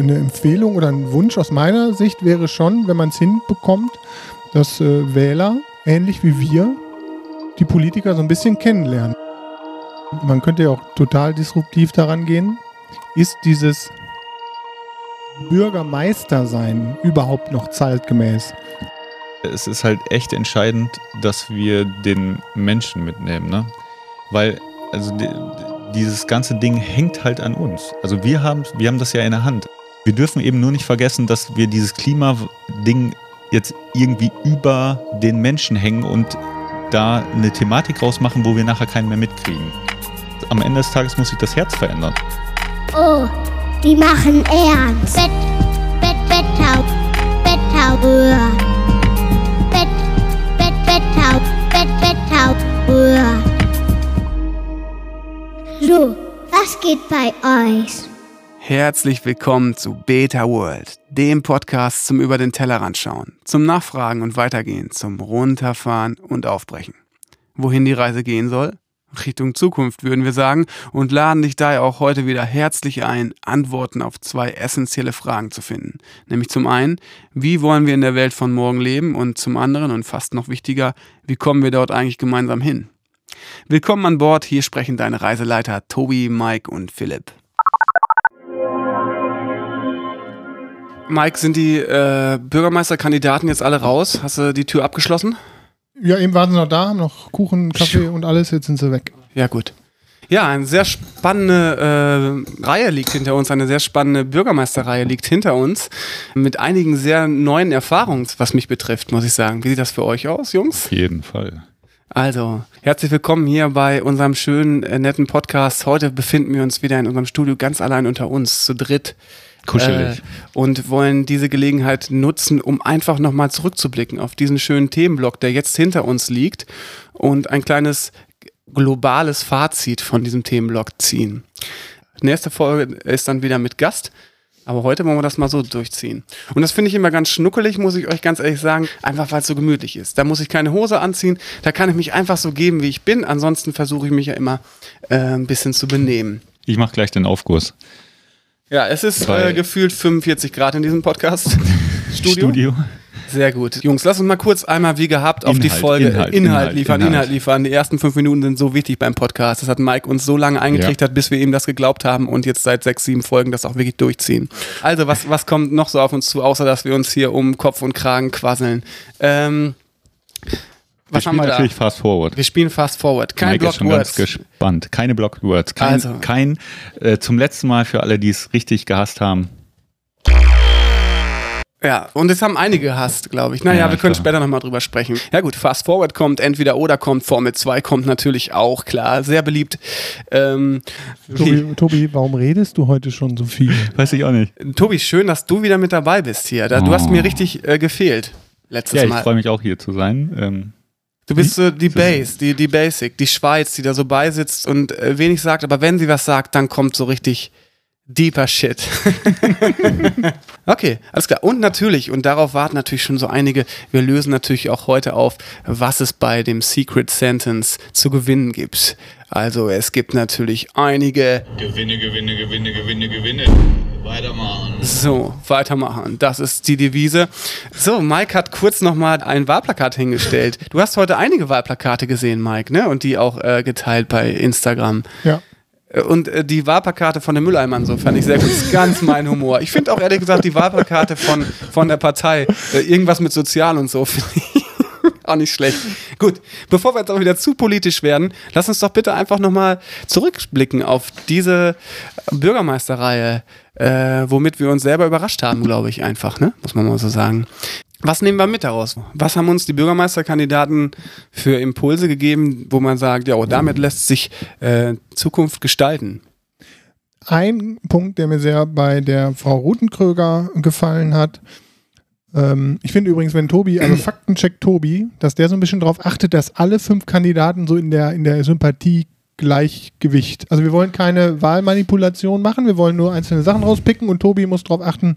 Eine Empfehlung oder ein Wunsch aus meiner Sicht wäre schon, wenn man es hinbekommt, dass äh, Wähler, ähnlich wie wir, die Politiker so ein bisschen kennenlernen. Man könnte ja auch total disruptiv daran gehen. Ist dieses Bürgermeistersein überhaupt noch zeitgemäß? Es ist halt echt entscheidend, dass wir den Menschen mitnehmen, ne? Weil, also die, dieses ganze Ding hängt halt an uns. Also wir haben, wir haben das ja in der Hand. Wir dürfen eben nur nicht vergessen, dass wir dieses Klimading jetzt irgendwie über den Menschen hängen und da eine Thematik rausmachen, wo wir nachher keinen mehr mitkriegen. Am Ende des Tages muss sich das Herz verändern. Oh, die machen ernst. Bett, Bett, Betttau, Betttauber. Bett, Bett, Betttau, Bett, Betttauber. So, was geht bei euch? Herzlich willkommen zu Beta World, dem Podcast zum Über den Tellerrand schauen, zum Nachfragen und Weitergehen, zum Runterfahren und Aufbrechen. Wohin die Reise gehen soll? Richtung Zukunft, würden wir sagen, und laden dich daher auch heute wieder herzlich ein, Antworten auf zwei essentielle Fragen zu finden. Nämlich zum einen, wie wollen wir in der Welt von morgen leben? Und zum anderen, und fast noch wichtiger, wie kommen wir dort eigentlich gemeinsam hin? Willkommen an Bord, hier sprechen deine Reiseleiter Tobi, Mike und Philipp. Mike, sind die äh, Bürgermeisterkandidaten jetzt alle raus? Hast du die Tür abgeschlossen? Ja, eben waren sie noch da, haben noch Kuchen, Kaffee und alles, jetzt sind sie weg. Ja, gut. Ja, eine sehr spannende äh, Reihe liegt hinter uns, eine sehr spannende Bürgermeisterreihe liegt hinter uns, mit einigen sehr neuen Erfahrungen, was mich betrifft, muss ich sagen. Wie sieht das für euch aus, Jungs? Auf jeden Fall. Also, herzlich willkommen hier bei unserem schönen, äh, netten Podcast. Heute befinden wir uns wieder in unserem Studio ganz allein unter uns, zu dritt. Kuschelig. Äh, und wollen diese Gelegenheit nutzen, um einfach nochmal zurückzublicken auf diesen schönen Themenblock, der jetzt hinter uns liegt und ein kleines globales Fazit von diesem Themenblock ziehen. Nächste Folge ist dann wieder mit Gast. Aber heute wollen wir das mal so durchziehen. Und das finde ich immer ganz schnuckelig, muss ich euch ganz ehrlich sagen, einfach weil es so gemütlich ist. Da muss ich keine Hose anziehen, da kann ich mich einfach so geben, wie ich bin. Ansonsten versuche ich mich ja immer äh, ein bisschen zu benehmen. Ich mache gleich den Aufguss. Ja, es ist äh, gefühlt 45 Grad in diesem Podcast-Studio. Studio. Sehr gut. Jungs, lass uns mal kurz einmal wie gehabt auf die Folge Inhalt, Inhalt, Inhalt, liefern, Inhalt. Liefern. Die ersten fünf Minuten sind so wichtig beim Podcast. Das hat Mike uns so lange eingetrichtert, bis wir ihm das geglaubt haben und jetzt seit sechs, sieben Folgen das auch wirklich durchziehen. Also, was, was kommt noch so auf uns zu, außer dass wir uns hier um Kopf und Kragen quasseln? Ähm, Wir was haben spielen wir da? natürlich Fast Forward. Wir spielen Fast Forward. Kein Mike ist Block schon ganz Words. gespannt. Keine Blocked Words. Kein, Also. kein äh, zum letzten Mal für alle, die es richtig gehasst haben. Ja, und es haben einige gehasst, glaube ich. Naja, Ja, wir können klar. später nochmal drüber sprechen. Ja gut, Fast Forward kommt entweder oder kommt, Formel 2 kommt natürlich auch, klar, sehr beliebt. Ähm, Tobi, Tobi, warum redest du heute schon so viel? Weiß ich auch nicht. Tobi, schön, dass du wieder mit dabei bist hier. Da, Du hast Oh. mir richtig äh, gefehlt letztes Ja, ich Mal. freue mich auch hier zu sein. Ähm, Du bist so die Base, die, die Basic, die Schweiz, die da so beisitzt und äh, wenig sagt, aber wenn sie was sagt, dann kommt so richtig deeper Shit. okay, alles klar. Und natürlich, und darauf warten natürlich schon so einige, wir lösen natürlich auch heute auf, was es bei dem Secret Sentence zu gewinnen gibt. Also es gibt natürlich einige Gewinne, Gewinne, Gewinne, Gewinne, Gewinne. Weitermachen. So, weitermachen. Das ist die Devise. So, Mike hat kurz nochmal ein Wahlplakat hingestellt. Du hast heute einige Wahlplakate gesehen, Mike, ne? Und die auch äh, geteilt bei Instagram. Ja. Äh, Und äh, die Wahlplakate von den Mülleimern, so fand ich sehr gut. Das ist ganz mein Humor. Ich finde auch ehrlich gesagt die Wahlplakate von, von der Partei, äh, irgendwas mit Sozial und so, finde ich auch nicht schlecht. Gut, bevor wir jetzt auch wieder zu politisch werden, lass uns doch bitte einfach nochmal zurückblicken auf diese Bürgermeisterreihe, äh, womit wir uns selber überrascht haben, glaube ich, einfach, ne? Muss man mal so sagen. Was nehmen wir mit daraus? Was haben uns die Bürgermeisterkandidaten für Impulse gegeben, wo man sagt, ja, oh, damit lässt sich äh, Zukunft gestalten? Ein Punkt, der mir sehr bei der Frau Rutenkröger gefallen hat. Ähm, ich finde übrigens, wenn Tobi, also Faktencheck Tobi, dass der so ein bisschen darauf achtet, dass alle fünf Kandidaten so in der, in der Sympathie Gleichgewicht. Also wir wollen keine Wahlmanipulation machen, wir wollen nur einzelne Sachen rauspicken und Tobi muss darauf achten,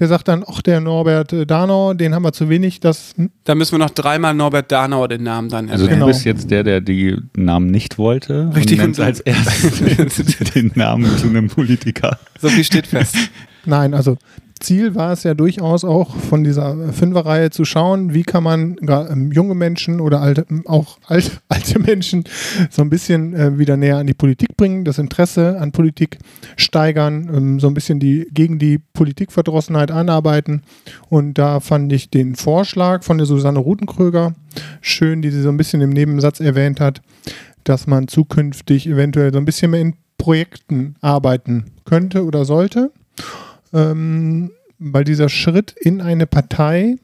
der sagt dann, ach, der Norbert äh, Danau, den haben wir zu wenig, das Da müssen wir noch dreimal Norbert Danauer den Namen dann also erwähnen. Genau. du bist jetzt der, der die Namen nicht wollte Richtig, und und- als erstes den Namen zu einem Politiker. So viel steht fest. Nein, also Ziel war es ja durchaus auch von dieser Fünferreihe zu schauen, wie kann man ähm, junge Menschen oder alte, ähm, auch alte, alte Menschen so ein bisschen äh, wieder näher an die Politik bringen, das Interesse an Politik steigern, ähm, so ein bisschen die gegen die Politikverdrossenheit anarbeiten. Und da fand ich den Vorschlag von der Susanne Rutenkröger schön, die sie so ein bisschen im Nebensatz erwähnt hat, dass man zukünftig eventuell so ein bisschen mehr in Projekten arbeiten könnte oder sollte ähm, weil dieser Schritt in eine Partei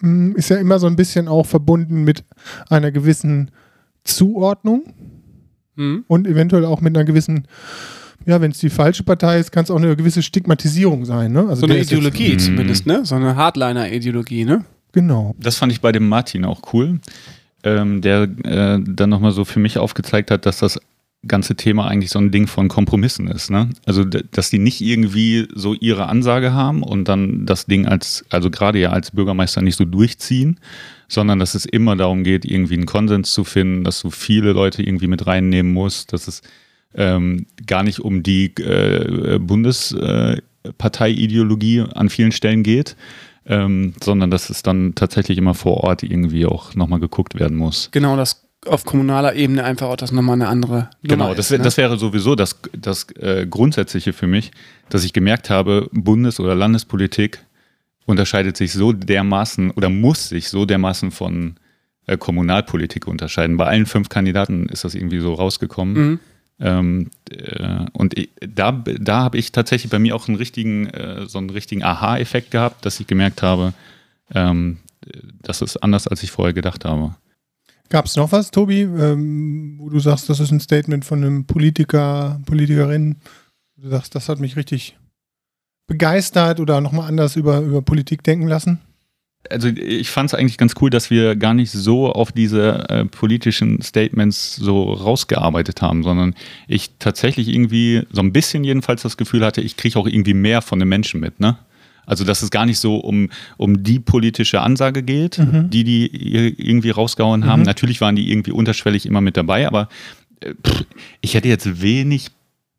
mh, ist ja immer so ein bisschen auch verbunden mit einer gewissen Zuordnung Hm? und eventuell auch mit einer gewissen, ja, wenn es die falsche Partei ist, kann es auch eine gewisse Stigmatisierung sein. Ne? Also So eine ist jetzt- Ideologie Mhm. zumindest, ne? So eine Hardliner-Ideologie, ne? Genau. Das fand ich bei dem Martin auch cool, ähm, der äh, dann nochmal so für mich aufgezeigt hat, dass das ganze Thema eigentlich so ein Ding von Kompromissen ist. Ne? Also, dass die nicht irgendwie so ihre Ansage haben und dann das Ding als, also gerade ja als Bürgermeister nicht so durchziehen, sondern dass es immer darum geht, irgendwie einen Konsens zu finden, dass du viele Leute irgendwie mit reinnehmen musst, dass es ähm, gar nicht um die äh, Bundesparteiideologie an vielen Stellen geht, ähm, sondern dass es dann tatsächlich immer vor Ort irgendwie auch nochmal geguckt werden muss. Genau, das auf kommunaler Ebene einfach auch das nochmal eine andere Genau, Nummer das, ist, ne? das wäre sowieso das, das äh, Grundsätzliche für mich, dass ich gemerkt habe, Bundes- oder Landespolitik unterscheidet sich so dermaßen oder muss sich so dermaßen von äh, Kommunalpolitik unterscheiden. Bei allen fünf Kandidaten ist das irgendwie so rausgekommen. Mhm. Ähm, äh, und ich, da, da habe ich tatsächlich bei mir auch einen richtigen, äh, so einen richtigen Aha-Effekt gehabt, dass ich gemerkt habe, ähm, das ist anders, als ich vorher gedacht habe. Gab es noch was, Tobi, ähm, wo du sagst, das ist ein Statement von einem Politiker, Politikerin, du sagst, das hat mich richtig begeistert oder nochmal anders über, über Politik denken lassen? also ich fand es eigentlich ganz cool, dass wir gar nicht so auf diese äh, politischen Statements so rausgearbeitet haben, sondern ich tatsächlich irgendwie so ein bisschen jedenfalls das Gefühl hatte, ich kriege auch irgendwie mehr von den Menschen mit, ne? Also dass es gar nicht so um, um die politische Ansage geht, Mhm. die die ir- irgendwie rausgehauen haben. Mhm. Natürlich waren die irgendwie unterschwellig immer mit dabei, aber äh, pff, ich hätte jetzt wenig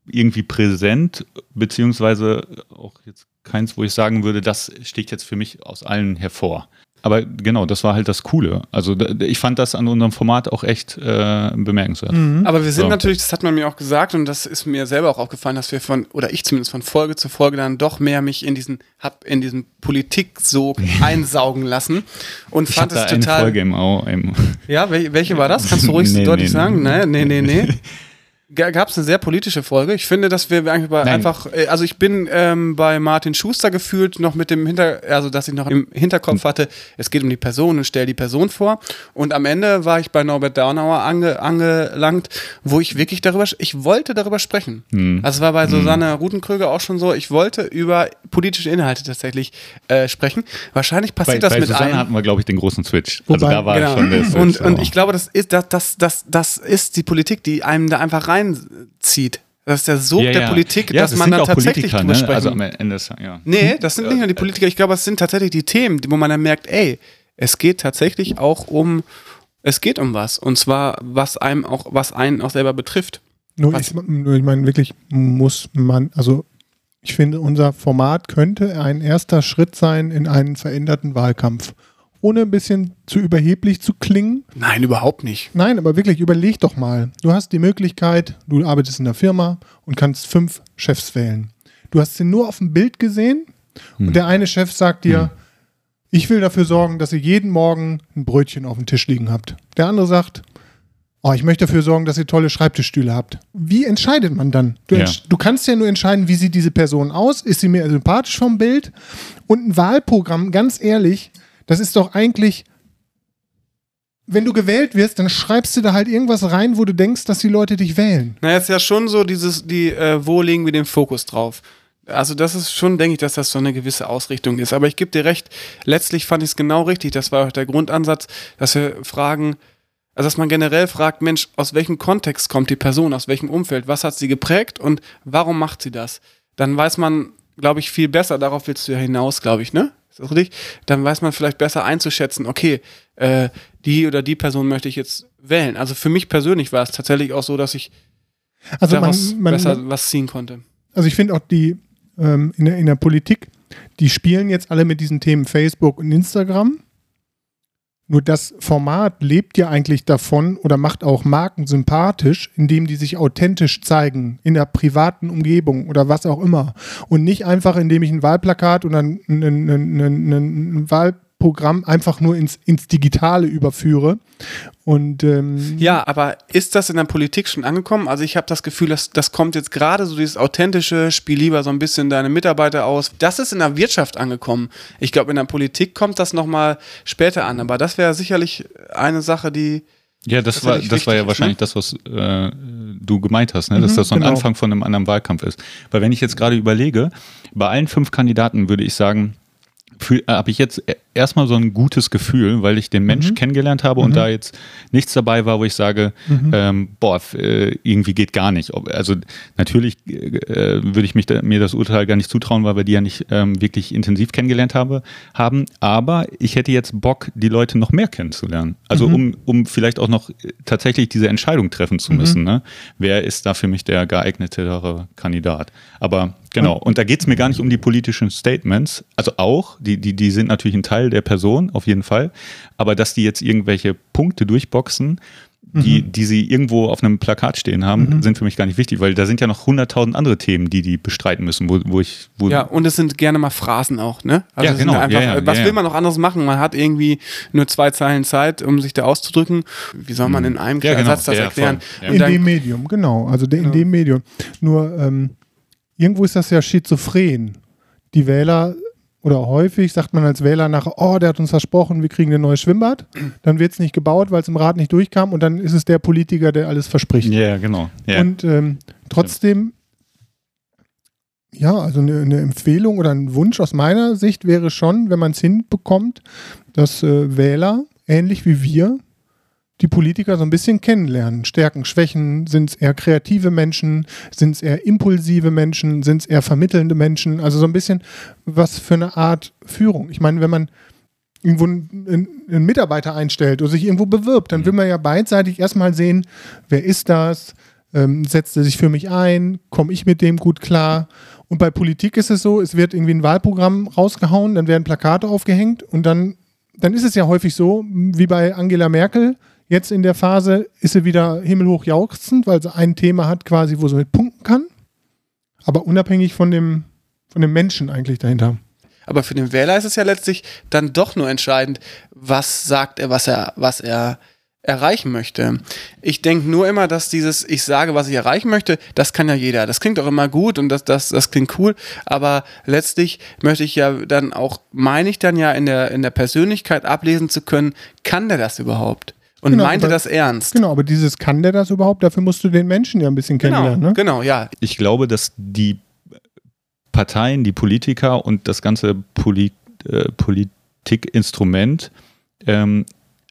irgendwie präsent, beziehungsweise auch jetzt keins, wo ich sagen würde, das sticht jetzt für mich aus allen hervor. Aber genau, das war halt das Coole. Also ich fand das an unserem Format auch echt äh, bemerkenswert. Mhm. Aber wir sind So. natürlich, das hat man mir auch gesagt und das ist mir selber auch aufgefallen, dass wir von, oder ich zumindest von Folge zu Folge dann doch mehr mich in diesen, hab in diesen Politik-Sog einsaugen lassen und Ich fand es eine total. Folge im Au. Im Ja, wel, welche war das? Kannst du ruhig Nee, deutlich nee, sagen? Nee, nee, nee, nee. Gab es eine sehr politische Folge. Ich finde, dass wir bei einfach, äh, also ich bin ähm, bei Martin Schuster gefühlt noch mit dem Hinter, also dass ich noch im Hinterkopf hatte, es geht um die Person und stell die Person vor. Und am Ende war ich bei Norbert Daunauer ange, angelangt, wo ich wirklich darüber, ich wollte darüber sprechen. Hm. Also es war bei Susanne Rutenkröger auch schon so, ich wollte über politische Inhalte tatsächlich äh, sprechen. Wahrscheinlich bei, passiert das bei mit Susanne allen. hatten wir, glaube ich, den großen Switch. Wobei- also da war Genau. schon der Switch. Und, und aber- ich glaube, das ist, das, das, das, das ist die Politik, die einem da einfach reinzieht. Das ist der Sog Ja, der ja. Politik, Ja, dass das man dann auch tatsächlich Politiker, drüber ne? sprechen. Also am Ende ist, ja. nee, das sind nicht nur die Politiker. Ich glaube, es sind tatsächlich die Themen, wo man dann merkt, ey, es geht tatsächlich auch um, es geht um was. Und zwar, was einem auch, was einen auch selber betrifft. Nur Was? ich, nur ich meine, wirklich muss man, also ich finde, unser Format könnte ein erster Schritt sein in einen veränderten Wahlkampf. Ohne ein bisschen zu überheblich zu klingen. Nein, überhaupt nicht. Nein, aber wirklich, überleg doch mal. Du hast die Möglichkeit, du arbeitest in der Firma und kannst fünf Chefs wählen. Du hast sie nur auf dem Bild gesehen und der eine Chef sagt dir, ich will dafür sorgen, dass ihr jeden Morgen ein Brötchen auf dem Tisch liegen habt. Der andere sagt, oh, ich möchte dafür sorgen, dass ihr tolle Schreibtischstühle habt. Wie entscheidet man dann? Du, Ja. du kannst ja nur entscheiden, wie sieht diese Person aus? Ist sie mir sympathisch vom Bild? Und ein Wahlprogramm, ganz ehrlich, das ist doch eigentlich wenn du gewählt wirst, dann schreibst du da halt irgendwas rein, wo du denkst, dass die Leute dich wählen. Naja, ist ja schon so dieses, die, äh, wo legen wir den Fokus drauf? Also das ist schon, denke ich, dass das so eine gewisse Ausrichtung ist. Aber ich gebe dir recht, letztlich fand ich es genau richtig. Das war auch der Grundansatz, dass wir fragen, also dass man generell fragt, Mensch, aus welchem Kontext kommt die Person, aus welchem Umfeld, was hat sie geprägt und warum macht sie das? Dann weiß man, glaube ich, viel besser, darauf willst du ja hinaus, glaube ich, ne? Ist das richtig? Dann weiß man vielleicht besser einzuschätzen, okay, äh, die oder die Person möchte ich jetzt wählen. Also für mich persönlich war es tatsächlich auch so, dass ich Also man, daraus man, besser was ziehen konnte. also ich finde auch die ähm, in, der, in der Politik, die spielen jetzt alle mit diesen Themen Facebook und Instagram. Nur das Format lebt ja eigentlich davon oder macht auch Marken sympathisch, indem die sich authentisch zeigen in der privaten Umgebung oder was auch immer. Und nicht einfach, indem ich ein Wahlplakat oder ein, ein, ein, ein, ein Wahl Programm einfach nur ins, ins Digitale überführe. Und ähm, Ja, aber ist das in der Politik schon angekommen? Also ich habe das Gefühl, dass das kommt jetzt gerade so dieses authentische, spiel lieber so ein bisschen deine Mitarbeiter aus. Das ist in der Wirtschaft angekommen. Ich glaube, in der Politik kommt das nochmal später an. Aber das wäre sicherlich eine Sache, die Ja, das, Das war, ist das war ja wichtig, wahrscheinlich das, was äh, du gemeint hast, ne? dass Mhm, das so ein genau. Anfang von einem anderen Wahlkampf ist. Weil wenn ich jetzt gerade überlege, bei allen fünf Kandidaten würde ich sagen, habe ich jetzt e- erstmal so ein gutes Gefühl, weil ich den Mensch kennengelernt habe und da jetzt nichts dabei war, wo ich sage, ähm, boah, äh, irgendwie geht gar nicht. Also natürlich äh, würde ich mich da, mir das Urteil gar nicht zutrauen, weil wir die ja nicht ähm, wirklich intensiv kennengelernt habe, haben. Aber ich hätte jetzt Bock, die Leute noch mehr kennenzulernen. Also um, um vielleicht auch noch äh, tatsächlich diese Entscheidung treffen zu müssen. Ne? Wer ist da für mich der geeignetere Kandidat? Aber genau, und da geht es mir gar nicht um die politischen Statements, also auch, die, die, die sind natürlich ein Teil der Person, auf jeden Fall, aber dass die jetzt irgendwelche Punkte durchboxen, die, die sie irgendwo auf einem Plakat stehen haben, sind für mich gar nicht wichtig, weil da sind ja noch hunderttausend andere Themen, die die bestreiten müssen, wo, wo ich, wo, Ja, und es sind gerne mal Phrasen auch, ne? Ja, es sind genau. Einfach, Ja, ja, was ja, will ja. man noch anderes machen? Man hat irgendwie nur zwei Zeilen Zeit, um sich da auszudrücken. Wie soll man in einem Ja, genau. Satz das Ja, erklären? Ja. In dem Medium, genau. Also de, in Genau. dem Medium. Nur ähm, irgendwo ist das ja schizophren. Die Wähler oder häufig sagt man als Wähler nachher, oh, der hat uns versprochen, wir kriegen ein neues Schwimmbad. Dann wird es nicht gebaut, weil es im Rat nicht durchkam und dann ist es der Politiker, der alles verspricht. ja, genau. Ja. Und ähm, trotzdem, ja, also eine, eine Empfehlung oder ein Wunsch aus meiner Sicht wäre schon, wenn man es hinbekommt, dass äh, Wähler, ähnlich wie wir, die Politiker so ein bisschen kennenlernen. Stärken, Schwächen, sind es eher kreative Menschen, sind es eher impulsive Menschen, sind es eher vermittelnde Menschen, also so ein bisschen was für eine Art Führung. Ich meine, wenn man irgendwo einen, einen Mitarbeiter einstellt oder sich irgendwo bewirbt, dann will man ja beidseitig erstmal sehen, wer ist das, ähm, setzt er sich für mich ein, komme ich mit dem gut klar. Und bei Politik ist es so, es wird irgendwie ein Wahlprogramm rausgehauen, dann werden Plakate aufgehängt und dann, dann ist es ja häufig so, wie bei Angela Merkel, jetzt in der Phase ist sie wieder himmelhoch jauchzend, weil sie ein Thema hat quasi, wo sie mit punkten kann, aber unabhängig von dem, von dem Menschen eigentlich dahinter. Aber für den Wähler ist es ja letztlich dann doch nur entscheidend, was sagt er, was er, was er erreichen möchte. Ich denke nur immer, dass dieses, ich sage, was ich erreichen möchte, das kann ja jeder. Das klingt auch immer gut und das, das, das klingt cool, aber letztlich möchte ich ja dann auch, meine ich dann ja in der, in der Persönlichkeit ablesen zu können, kann der das überhaupt? Und Genau, meinte aber- das ernst? Genau, aber dieses kann der das überhaupt? Dafür musst du den Menschen ja ein bisschen Genau, kennenlernen. Ne? genau, ja. ich glaube, dass die Parteien, die Politiker und das ganze Poli äh, Politikinstrument ähm,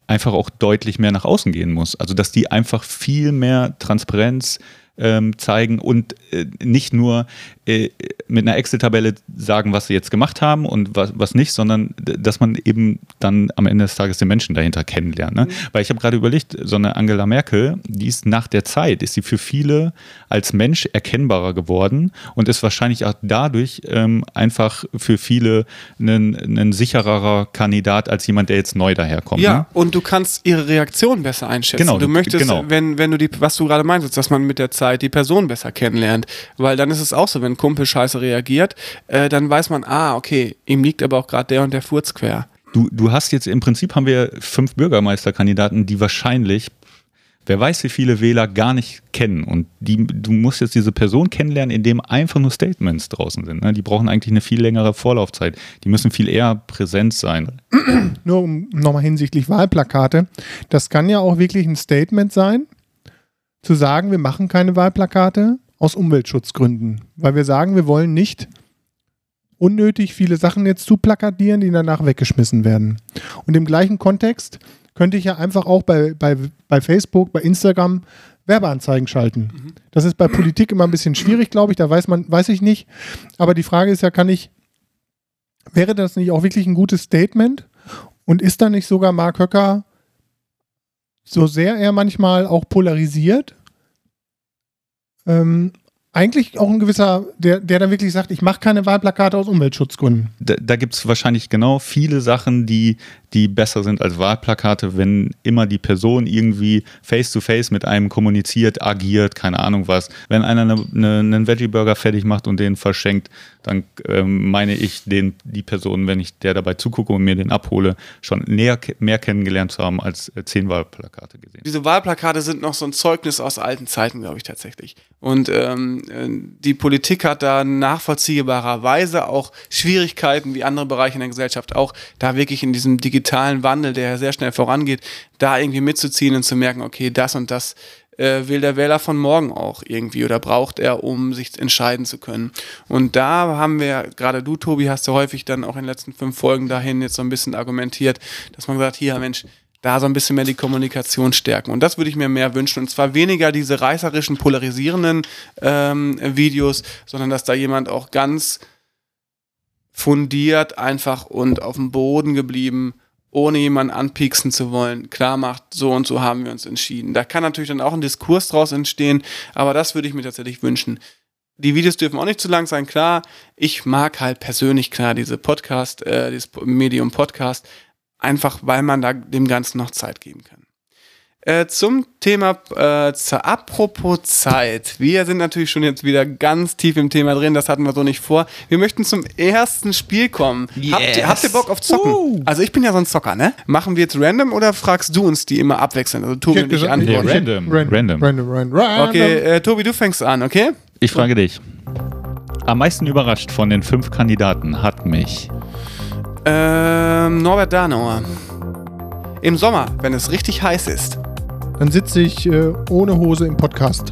einfach auch deutlich mehr nach außen gehen muss. Also dass die einfach viel mehr Transparenz ähm, zeigen und äh, nicht nur äh, mit einer Excel-Tabelle sagen, was sie jetzt gemacht haben und was, was nicht, sondern dass man eben dann am Ende des Tages den Menschen dahinter kennenlernt. Ne? Weil ich habe gerade überlegt, so eine Angela Merkel, die ist nach der Zeit, ist sie für viele als Mensch erkennbarer geworden und ist wahrscheinlich auch dadurch ähm, einfach für viele ein, ein sichererer Kandidat als jemand, der jetzt neu daherkommt. Ja, Ne? und du kannst ihre Reaktion besser einschätzen. Genau, du möchtest, genau. wenn, wenn du die, was du gerade meintest, dass man mit der Zeit die Person besser kennenlernt. Weil dann ist es auch so, wenn ein Kumpel scheiße reagiert, äh, dann weiß man, ah, okay, ihm liegt aber auch gerade der und der Furz quer. Du, du hast jetzt im Prinzip haben wir fünf Bürgermeisterkandidaten, die wahrscheinlich, wer weiß wie viele Wähler gar nicht kennen. Und die, du musst jetzt diese Person kennenlernen, indem einfach nur Statements draußen sind. Ne? Die brauchen eigentlich eine viel längere Vorlaufzeit. Die müssen viel eher präsent sein. Nur um nochmal hinsichtlich Wahlplakate. Das kann ja auch wirklich ein Statement sein, zu sagen, wir machen keine Wahlplakate aus Umweltschutzgründen. Weil wir sagen, wir wollen nicht unnötig viele Sachen jetzt zu plakatieren, die danach weggeschmissen werden. Und im gleichen Kontext könnte ich ja einfach auch bei, bei, bei Facebook, bei Instagram Werbeanzeigen schalten. Das ist bei Politik immer ein bisschen schwierig, glaube ich, da weiß man, weiß ich nicht. Aber die Frage ist ja, kann ich, wäre das nicht auch wirklich ein gutes Statement? Und ist da nicht sogar Mark Höcker, so sehr er manchmal auch polarisiert, ähm, eigentlich auch ein gewisser, der, der dann wirklich sagt, ich mache keine Wahlplakate aus Umweltschutzgründen. Da, da gibt es wahrscheinlich genau viele Sachen, die, die besser sind als Wahlplakate, wenn immer die Person irgendwie face-to-face mit einem kommuniziert, agiert, keine Ahnung was. Wenn einer eine, eine, einen Veggie-Burger fertig macht und den verschenkt, dann ähm, meine ich den, die Person, wenn ich der dabei zugucke und mir den abhole, schon näher, mehr kennengelernt zu haben als äh, zehn Wahlplakate gesehen. Diese Wahlplakate sind noch so ein Zeugnis aus alten Zeiten, glaube ich tatsächlich. Und ähm, äh, die Politik hat da nachvollziehbarerweise auch Schwierigkeiten, wie andere Bereiche in der Gesellschaft auch, da wirklich in diesem digitalen Wandel, der ja sehr schnell vorangeht, da irgendwie mitzuziehen und zu merken, okay, das und das äh, will der Wähler von morgen auch irgendwie oder braucht er, um sich entscheiden zu können. Und da haben wir, gerade du, Tobi, hast ja häufig dann auch in den letzten fünf Folgen dahin jetzt so ein bisschen argumentiert, dass man gesagt, hier, Mensch, da so ein bisschen mehr die Kommunikation stärken. Und das würde ich mir mehr wünschen. Und zwar weniger diese reißerischen, polarisierenden ähm, Videos, sondern dass da jemand auch ganz fundiert einfach und auf dem Boden geblieben ohne jemanden anpieksen zu wollen, klar macht, so und so haben wir uns entschieden. Da kann natürlich dann auch ein Diskurs draus entstehen, aber das würde ich mir tatsächlich wünschen. Die Videos dürfen auch nicht zu lang sein, klar. Ich mag halt persönlich klar diese Podcast, äh, dieses Medium Podcast, einfach weil man da dem Ganzen noch Zeit geben kann. Äh, zum Thema, äh, zur, apropos Zeit. Wir sind natürlich schon jetzt wieder ganz tief im Thema drin, das hatten wir so nicht vor. Wir möchten zum ersten Spiel kommen. Habt, ihr, habt ihr Bock auf Zocken? Also ich bin ja so ein Zocker, ne? Machen wir jetzt random oder fragst du uns die immer abwechselnd? Also Tobi und ich gesagt, antworten. Ja, random. Random. Random. Random, random, random. Okay, äh, Tobi, du fängst an, okay? Ich frage dich. Am meisten überrascht von den fünf Kandidaten hat mich Ähm, Norbert Danauer. Im Sommer, wenn es richtig heiß ist. Dann sitze ich äh, ohne Hose im Podcast.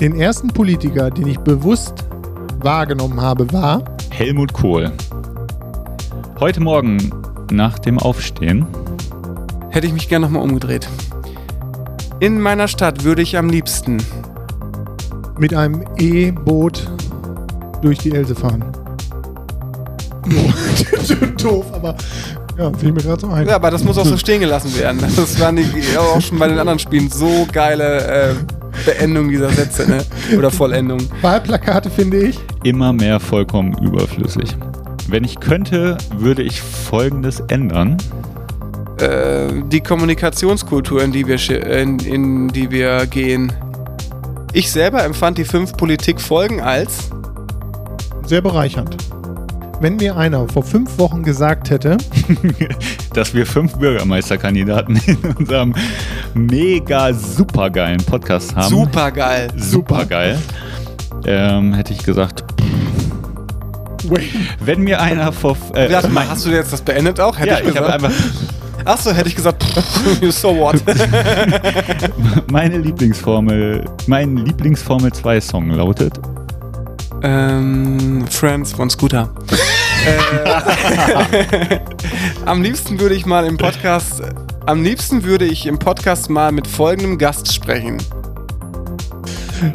Den ersten Politiker, den ich bewusst wahrgenommen habe, war Helmut Kohl. Heute Morgen nach dem Aufstehen Hätte ich mich gern nochmal umgedreht. In meiner Stadt würde ich am liebsten. mit einem E-Boot durch die Else fahren. Doof, aber ja, fiel mir gerade so ein. Ja, aber das muss auch so stehen gelassen werden. Das waren die, auch schon bei den anderen Spielen so geile äh, Beendung dieser Sätze, ne? Oder Vollendung. Wahlplakate finde ich. immer mehr vollkommen überflüssig. Wenn ich könnte, würde ich Folgendes ändern. Äh, die Kommunikationskultur, in die wir in, in die wir gehen. Ich selber empfand die fünf Politikfolgen als Sehr bereichernd. Wenn mir einer vor fünf Wochen gesagt hätte, dass wir fünf Bürgermeisterkandidaten in unserem mega supergeilen Podcast haben. super geil. Supergeil. Ähm, hätte ich gesagt, wenn mir einer vor. Äh, Warte mal, mein- hast du jetzt das beendet auch? Hätte ja, ich ich habe gesagt. einfach Achso, hätte ich gesagt, so what? meine Lieblingsformel, mein Lieblingsformel 2 Song lautet ähm, Friends von Scooter. Äh, am liebsten würde ich mal im Podcast, am liebsten würde ich im Podcast mal mit folgendem Gast sprechen.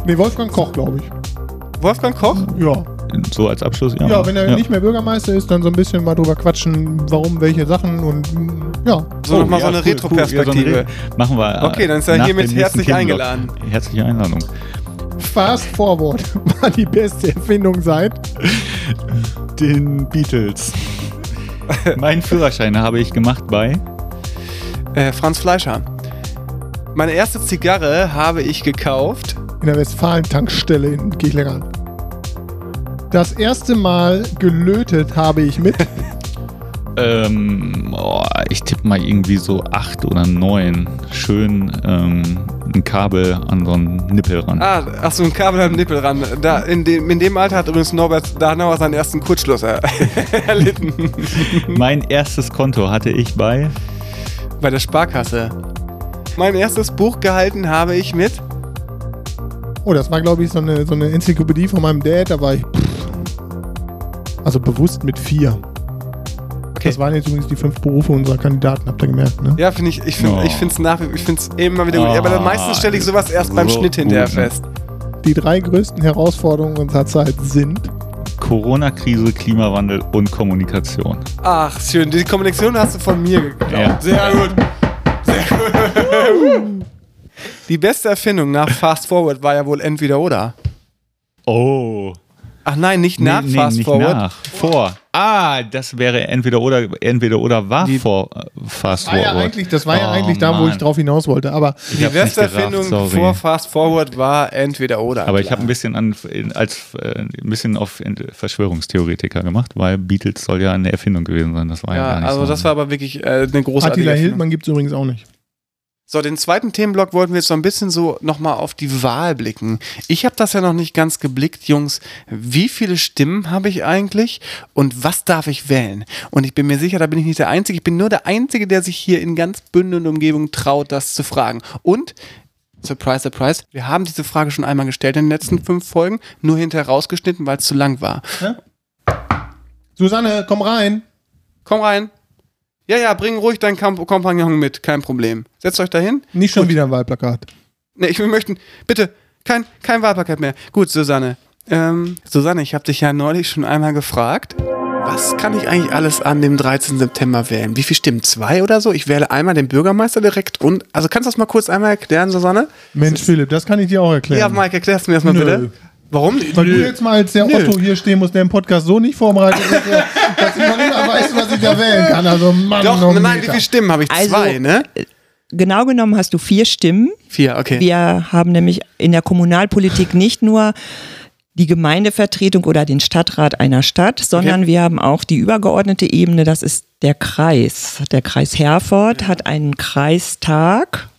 nee, Wolfgang Koch, glaube ich. Wolfgang Koch? Ja. so als Abschluss. Ja, Ja, wenn er nicht mehr Bürgermeister ist, dann so ein bisschen mal drüber quatschen, warum welche Sachen und mm, ja. So nochmal so eine cool, cool. Retro-Perspektive. Ja, so Re- machen wir. äh, Okay, dann ist er hiermit herzlich eingeladen. Herzliche Einladung. Fast Forward war die beste Erfindung seit. Den Beatles. mein Führerschein habe ich gemacht bei. Äh, Franz Fleischer. Meine erste Zigarre habe ich gekauft. in der Westfalen-Tankstelle in Kirchlergarten. Das erste Mal gelötet habe ich mit. Ähm, oh, ich tippe mal irgendwie so acht oder neun. Schön ähm, ein Kabel an so einen Nippel ran. Ah, ach so, ein Kabel am Nippel ran. Da, in, dem, in dem Alter hat übrigens Norbert Danauer seinen ersten Kurzschluss er erlitten. Mein erstes Konto hatte ich bei. Bei der Sparkasse. Mein erstes Buch gehalten habe ich mit. Oh, das war, glaube ich, so eine, so eine Enzyklopädie von meinem Dad. Da war ich. Also bewusst mit vier. Okay. Das waren jetzt übrigens die fünf Berufe unserer Kandidaten, habt ihr gemerkt, ne? Ja, finde ich, ich finde Oh. ich finde es nach, ich finde es immer wieder gut. Oh, Aber meistens stelle ich sowas erst beim so Schnitt hinterher gut, ne? fest. Die drei größten Herausforderungen unserer Zeit sind. Corona-Krise, Klimawandel und Kommunikation. Ach, schön. Die Kommunikation hast du von mir geklaut. Ja. Sehr gut. Sehr gut. Die beste Erfindung nach Fast Forward war ja wohl entweder oder. Oh. Ach nein, nicht nach nee, nee, Fast nicht Forward. nach. Vor. Ah, das wäre entweder oder, entweder oder war Die- vor äh, Fast War ja Forward. eigentlich, das war ja Oh, eigentlich da, wo ich drauf hinaus wollte. Aber Die hab's nicht beste gerafft, Erfindung sorry. vor Fast Forward war entweder oder. Aber ich habe ein bisschen an als äh, ein bisschen auf Verschwörungstheoretiker gemacht, weil Beatles soll ja eine Erfindung gewesen sein. Das war ja, ja, gar nicht also so. das war aber wirklich äh, eine großartige Attila Erfindung. Hildmann gibt es übrigens auch nicht. So, den zweiten Themenblock wollten wir jetzt so ein bisschen so nochmal auf die Wahl blicken. Ich habe das ja noch nicht ganz geblickt, Jungs. Wie viele Stimmen habe ich eigentlich und was darf ich wählen? Und ich bin mir sicher, da bin ich nicht der Einzige. Ich bin nur der Einzige, der sich hier in ganz Bünde und Umgebung traut, das zu fragen. Und, surprise, surprise, wir haben diese Frage schon einmal gestellt in den letzten fünf Folgen, nur hinterher rausgeschnitten, weil es zu lang war. Susanne, komm rein. Komm rein. Ja, ja, bring ruhig deinen Kamp Kompagnon mit, kein Problem. Setzt euch dahin. Nicht schon wieder ein Wahlplakat. Ne, ich wir möchten, bitte, kein, kein Wahlplakat mehr. Gut, Susanne. Ähm, Susanne, ich habe dich ja neulich schon einmal gefragt, was kann ich eigentlich alles an dem 13. September wählen? Wie viel Stimmen? Zwei oder so? Ich wähle einmal den Bürgermeister direkt und, also kannst du das mal kurz einmal erklären, Susanne? Mensch, Philipp, das kann ich dir auch erklären. Ja, Mike, erklärst du mir das mal Nö. bitte. Warum? Weil du jetzt mal als der Nö. Otto hier stehen musst, der im Podcast so nicht vorbereitet ist, dass ich da wählen kann. Also Mann, Doch, oh, nein, wie viele Stimmen habe ich? Also- Zwei, ne? Genau genommen hast du vier Stimmen. Vier, okay. Wir haben nämlich in der Kommunalpolitik nicht nur die Gemeindevertretung oder den Stadtrat einer Stadt, sondern wir haben auch die übergeordnete Ebene, das ist der Kreis. Der Kreis Herford hat einen Kreistag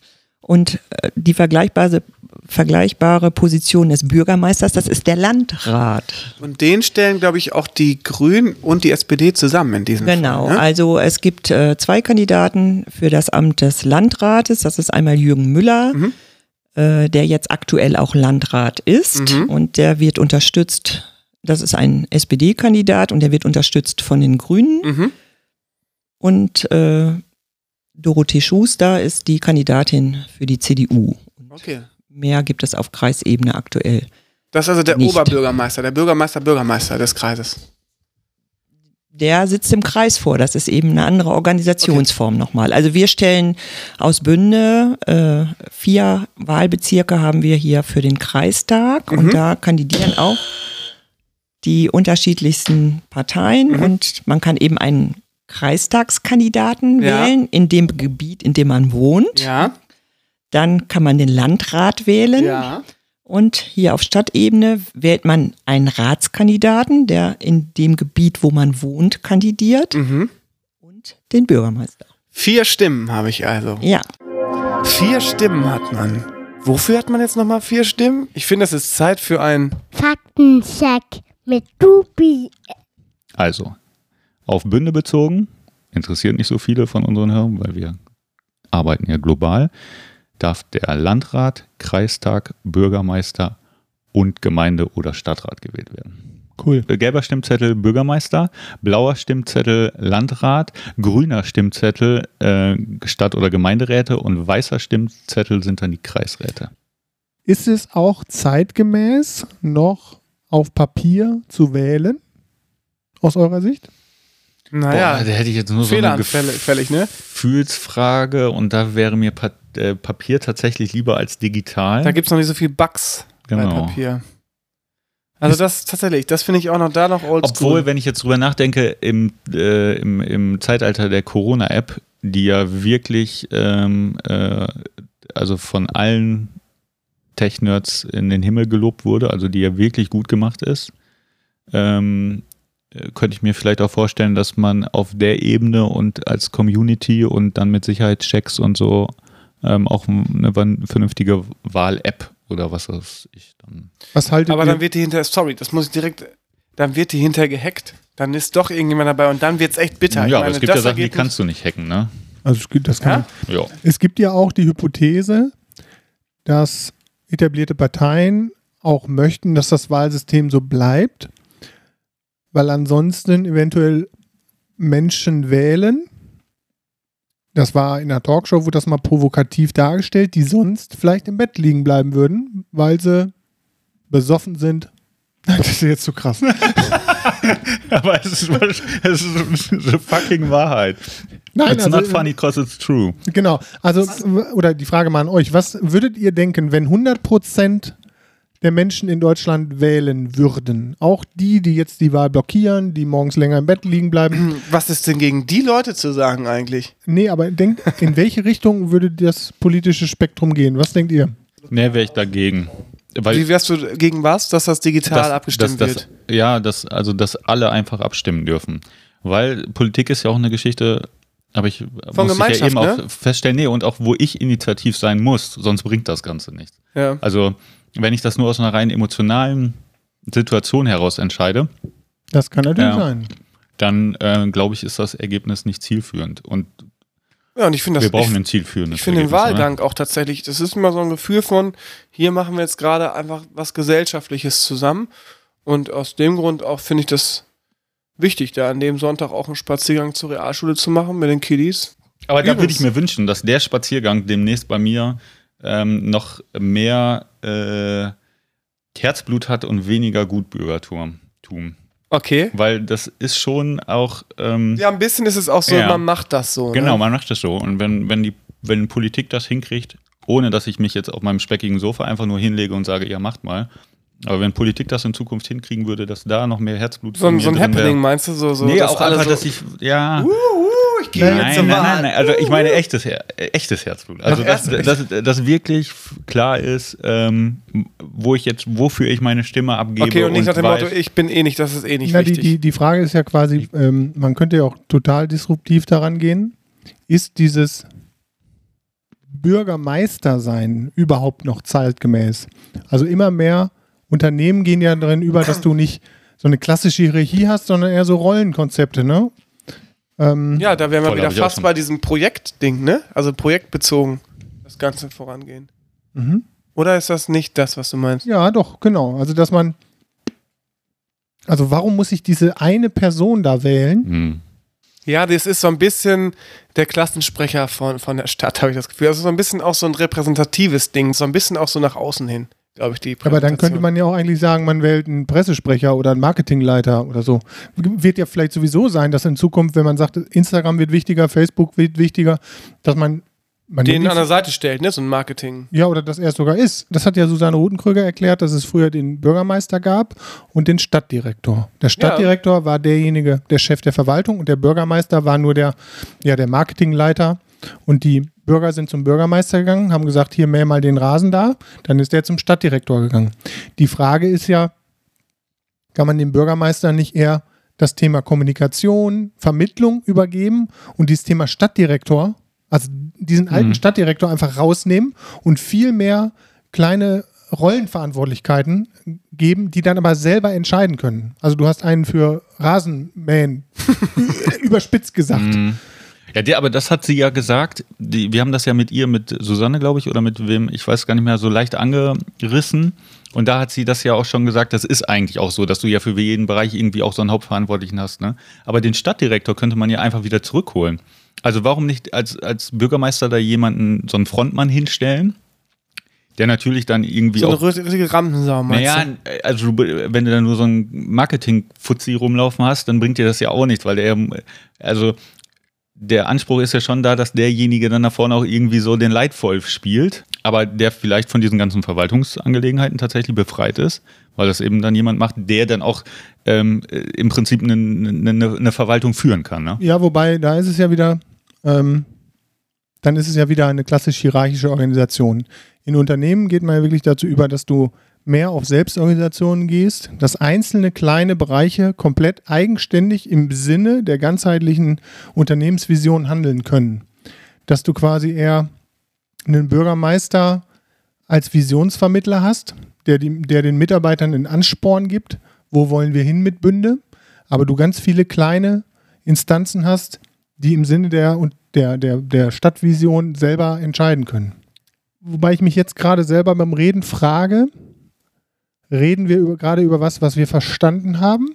und äh, die vergleichbare, vergleichbare Position des Bürgermeisters, das ist der Landrat. Und den stellen, glaube ich, auch die Grünen und die SPD zusammen in diesem Genau, Fall. Ne? also es gibt äh, zwei Kandidaten für das Amt des Landrates. Das ist einmal Jürgen Müller, Mhm. äh, der jetzt aktuell auch Landrat ist Mhm. und der wird unterstützt. Das ist ein SPD-Kandidat und der wird unterstützt von den Grünen. Mhm. Und äh, Dorothee Schuster ist die Kandidatin für die CDU. Okay. Mehr gibt es auf Kreisebene aktuell. Das ist also der Nicht. Oberbürgermeister, der Bürgermeister, Bürgermeister des Kreises. Der sitzt im Kreis vor. Das ist eben eine andere Organisationsform nochmal. Also wir stellen aus Bünde äh, vier Wahlbezirke haben wir hier für den Kreistag Mhm. und da kandidieren auch die unterschiedlichsten Parteien Mhm. und man kann eben einen Kreistagskandidaten Ja. wählen in dem Gebiet, in dem man wohnt. Ja. Dann kann man den Landrat wählen. Ja. Und hier auf Stadtebene wählt man einen Ratskandidaten, der in dem Gebiet, wo man wohnt, kandidiert. Mhm. Und den Bürgermeister. Vier Stimmen habe ich also. Ja, Vier Stimmen hat man. Wofür hat man jetzt nochmal vier Stimmen? Ich finde, es ist Zeit für ein. Faktencheck mit Dubi. Also, auf Bünde bezogen, interessiert nicht so viele von unseren Hörern, weil wir arbeiten ja global, darf der Landrat, Kreistag, Bürgermeister und Gemeinde- oder Stadtrat gewählt werden. Cool. Gelber Stimmzettel Bürgermeister, blauer Stimmzettel Landrat, grüner Stimmzettel äh, Stadt- oder Gemeinderäte und weißer Stimmzettel sind dann die Kreisräte. Ist es auch zeitgemäß noch auf Papier zu wählen? Aus eurer Sicht? Naja, Boah, da hätte ich jetzt nur so eine fällig, ne? Gefühlsfrage und da wäre mir Pa- äh, Papier tatsächlich lieber als digital. Da gibt es noch nicht so viel Bugs bei Genau. Papier. Also das tatsächlich, das finde ich auch noch da noch oldschool. Obwohl, wenn ich jetzt drüber nachdenke, im, äh, im, im Zeitalter der Corona-App, die ja wirklich, ähm, äh, also von allen Tech-Nerds in den Himmel gelobt wurde, also die ja wirklich gut gemacht ist, ähm, äh, könnte ich mir vielleicht auch vorstellen, dass man auf der Ebene und als Community und dann mit Sicherheitschecks und so ähm, auch eine vernünftige Wahl-App oder was weiß ich dann. Was haltet Aber ihr? dann wird die hinter, sorry, das muss ich direkt, dann wird die hinter gehackt. Dann ist doch irgendjemand dabei und dann wird es echt bitter. Ja, Ich aber es gibt ja Sachen, die kannst du nicht hacken, ne? also es gibt, das kann Ja? Ja. Es gibt ja auch die Hypothese, dass etablierte Parteien auch möchten, dass das Wahlsystem so bleibt, weil ansonsten eventuell Menschen wählen. Das war in der Talkshow, wurde das mal provokativ dargestellt, die sonst vielleicht im Bett liegen bleiben würden, weil sie besoffen sind. Das ist jetzt zu krass. Aber es ist, es ist eine fucking Wahrheit. Nein, it's also, not funny because it's true. Genau. Also, oder die Frage mal an euch. Was würdet ihr denken, wenn 100% der Menschen in Deutschland wählen würden. Auch die, die jetzt die Wahl blockieren, die morgens länger im Bett liegen bleiben. Was ist denn gegen die Leute zu sagen eigentlich? Nee, aber denkt, in welche Richtung würde das politische Spektrum gehen? Was denkt ihr? Nee, wäre ich dagegen. Weil Wie wärst du gegen was, dass das digital das- abgestimmt das, wird? das, Ja, dass, also dass alle einfach abstimmen dürfen. Weil Politik ist ja auch eine Geschichte, aber ich Von muss ich ja eben auch ne? feststellen, nee, und auch wo ich initiativ sein muss, sonst bringt das Ganze nichts. Ja. Also, wenn ich das nur aus einer rein emotionalen Situation heraus entscheide, Das kann natürlich Ja. sein. dann äh, glaube ich, ist das Ergebnis nicht zielführend. Und ja, und ich finde das wir brauchen ich, ein zielführendes Ich finde den oder? Wahlgang auch tatsächlich, das ist immer so ein Gefühl von, hier machen wir jetzt gerade einfach was Gesellschaftliches zusammen. Und aus dem Grund auch finde ich das wichtig, da an dem Sonntag auch einen Spaziergang zur Realschule zu machen mit den Kiddies. Aber da würde Übrigens- ich mir wünschen, dass der Spaziergang demnächst bei mir ähm, noch mehr äh, Herzblut hat und weniger Gutbürgertum. Tum. Okay. Weil das ist schon auch. Ähm, Ja, ein bisschen ist es auch so, Ja. man macht das so. genau, Ne? man macht das so. Und wenn, wenn, die, wenn Politik das hinkriegt, ohne dass ich mich jetzt auf meinem speckigen Sofa einfach nur hinlege und sage, ja, macht mal. Aber wenn Politik das in Zukunft hinkriegen würde, dass da noch mehr Herzblut So, ein- so ein drin wär- Happening meinst du? So, so, Nee, dass auch alle einfach, so, dass ich, ja. uh, ich gehe Nein, jetzt nein, Wahl. nein, nein, also ich meine echtes, Her äh, echtes Herzblut. Also Ach, dass, dass, dass wirklich f- klar ist, ähm, wo ich jetzt, wofür ich meine Stimme abgebe. Okay, und nicht nach dem weiß- Motto, ich bin eh nicht, das ist eh nicht Na, die, wichtig. die, die Frage ist ja quasi, ähm, man könnte ja auch total disruptiv daran gehen. Ist dieses Bürgermeister sein überhaupt noch zeitgemäß? Also immer mehr Unternehmen gehen ja darin über, dass du nicht so eine klassische Hierarchie hast, sondern eher so Rollenkonzepte, ne? Ähm, ja, da wären wir Voll, wieder fast bei diesem Projektding, ne? Also projektbezogen das Ganze vorangehen. mhm. Oder ist das nicht das, was du meinst? ja, doch, genau. Also, dass man. Also, warum muss ich diese eine Person da wählen? Hm. Ja, das ist so ein bisschen der Klassensprecher von, von der Stadt, habe ich das Gefühl. Also so ein bisschen auch so ein repräsentatives Ding, so ein bisschen auch so nach außen hin, glaube ich, die Aber dann könnte man ja auch eigentlich sagen, man wählt einen Pressesprecher oder einen Marketingleiter oder so. Wird ja vielleicht sowieso sein, dass in Zukunft, wenn man sagt, Instagram wird wichtiger, Facebook wird wichtiger, dass man, man den an der Seite stellt, ne? So ein Marketing. ja, oder dass er es sogar ist. Das hat ja Susanne Rutenkröger erklärt, dass es früher den Bürgermeister gab und den Stadtdirektor. Der Stadtdirektor war derjenige, der Chef der Verwaltung und der Bürgermeister war nur der, ja, der Marketingleiter. Und die Bürger sind zum Bürgermeister gegangen, haben gesagt, hier mäh mal den Rasen da. Dann ist der zum Stadtdirektor gegangen. Die Frage ist ja, kann man dem Bürgermeister nicht eher das Thema Kommunikation, Vermittlung übergeben und dieses Thema Stadtdirektor, also diesen alten Mhm. Stadtdirektor einfach rausnehmen und viel mehr kleine Rollenverantwortlichkeiten geben, die dann aber selber entscheiden können. Also du hast einen für Rasenmähen überspitzt gesagt. Mhm. Ja, der, aber das hat sie ja gesagt. Die, wir haben das ja mit ihr, mit Susanne, glaube ich, oder mit wem, ich weiß gar nicht mehr, so leicht angerissen. Und da hat sie das ja auch schon gesagt, das ist eigentlich auch so, dass du ja für jeden Bereich irgendwie auch so einen Hauptverantwortlichen hast. Ne? Aber den Stadtdirektor könnte man ja einfach wieder zurückholen. Also warum nicht als, als Bürgermeister da jemanden, so einen Frontmann hinstellen, der natürlich dann irgendwie So eine auch richtige Rampensau, naja, also wenn du dann nur so ein Marketing-Fuzzi rumlaufen hast, dann bringt dir das ja auch nichts, weil der, also der Anspruch ist ja schon da, dass derjenige dann da vorne auch irgendwie so den Leitwolf spielt, aber der vielleicht von diesen ganzen Verwaltungsangelegenheiten tatsächlich befreit ist, weil das eben dann jemand macht, der dann auch ähm, äh, im Prinzip eine, eine, eine Verwaltung führen kann. Ne? Ja, wobei, da ist es ja wieder, ähm, dann ist es ja wieder eine klassisch hierarchische Organisation. In Unternehmen geht man ja wirklich dazu über, dass du mehr auf Selbstorganisationen gehst, dass einzelne kleine Bereiche komplett eigenständig im Sinne der ganzheitlichen Unternehmensvision handeln können. Dass du quasi eher einen Bürgermeister als Visionsvermittler hast, der, die, der den Mitarbeitern einen Ansporn gibt, wo wollen wir hin mit Bünde, aber du ganz viele kleine Instanzen hast, die im Sinne der, der, der, der Stadtvision selber entscheiden können. Wobei ich mich jetzt gerade selber beim Reden frage, reden wir über, gerade über was, was wir verstanden haben?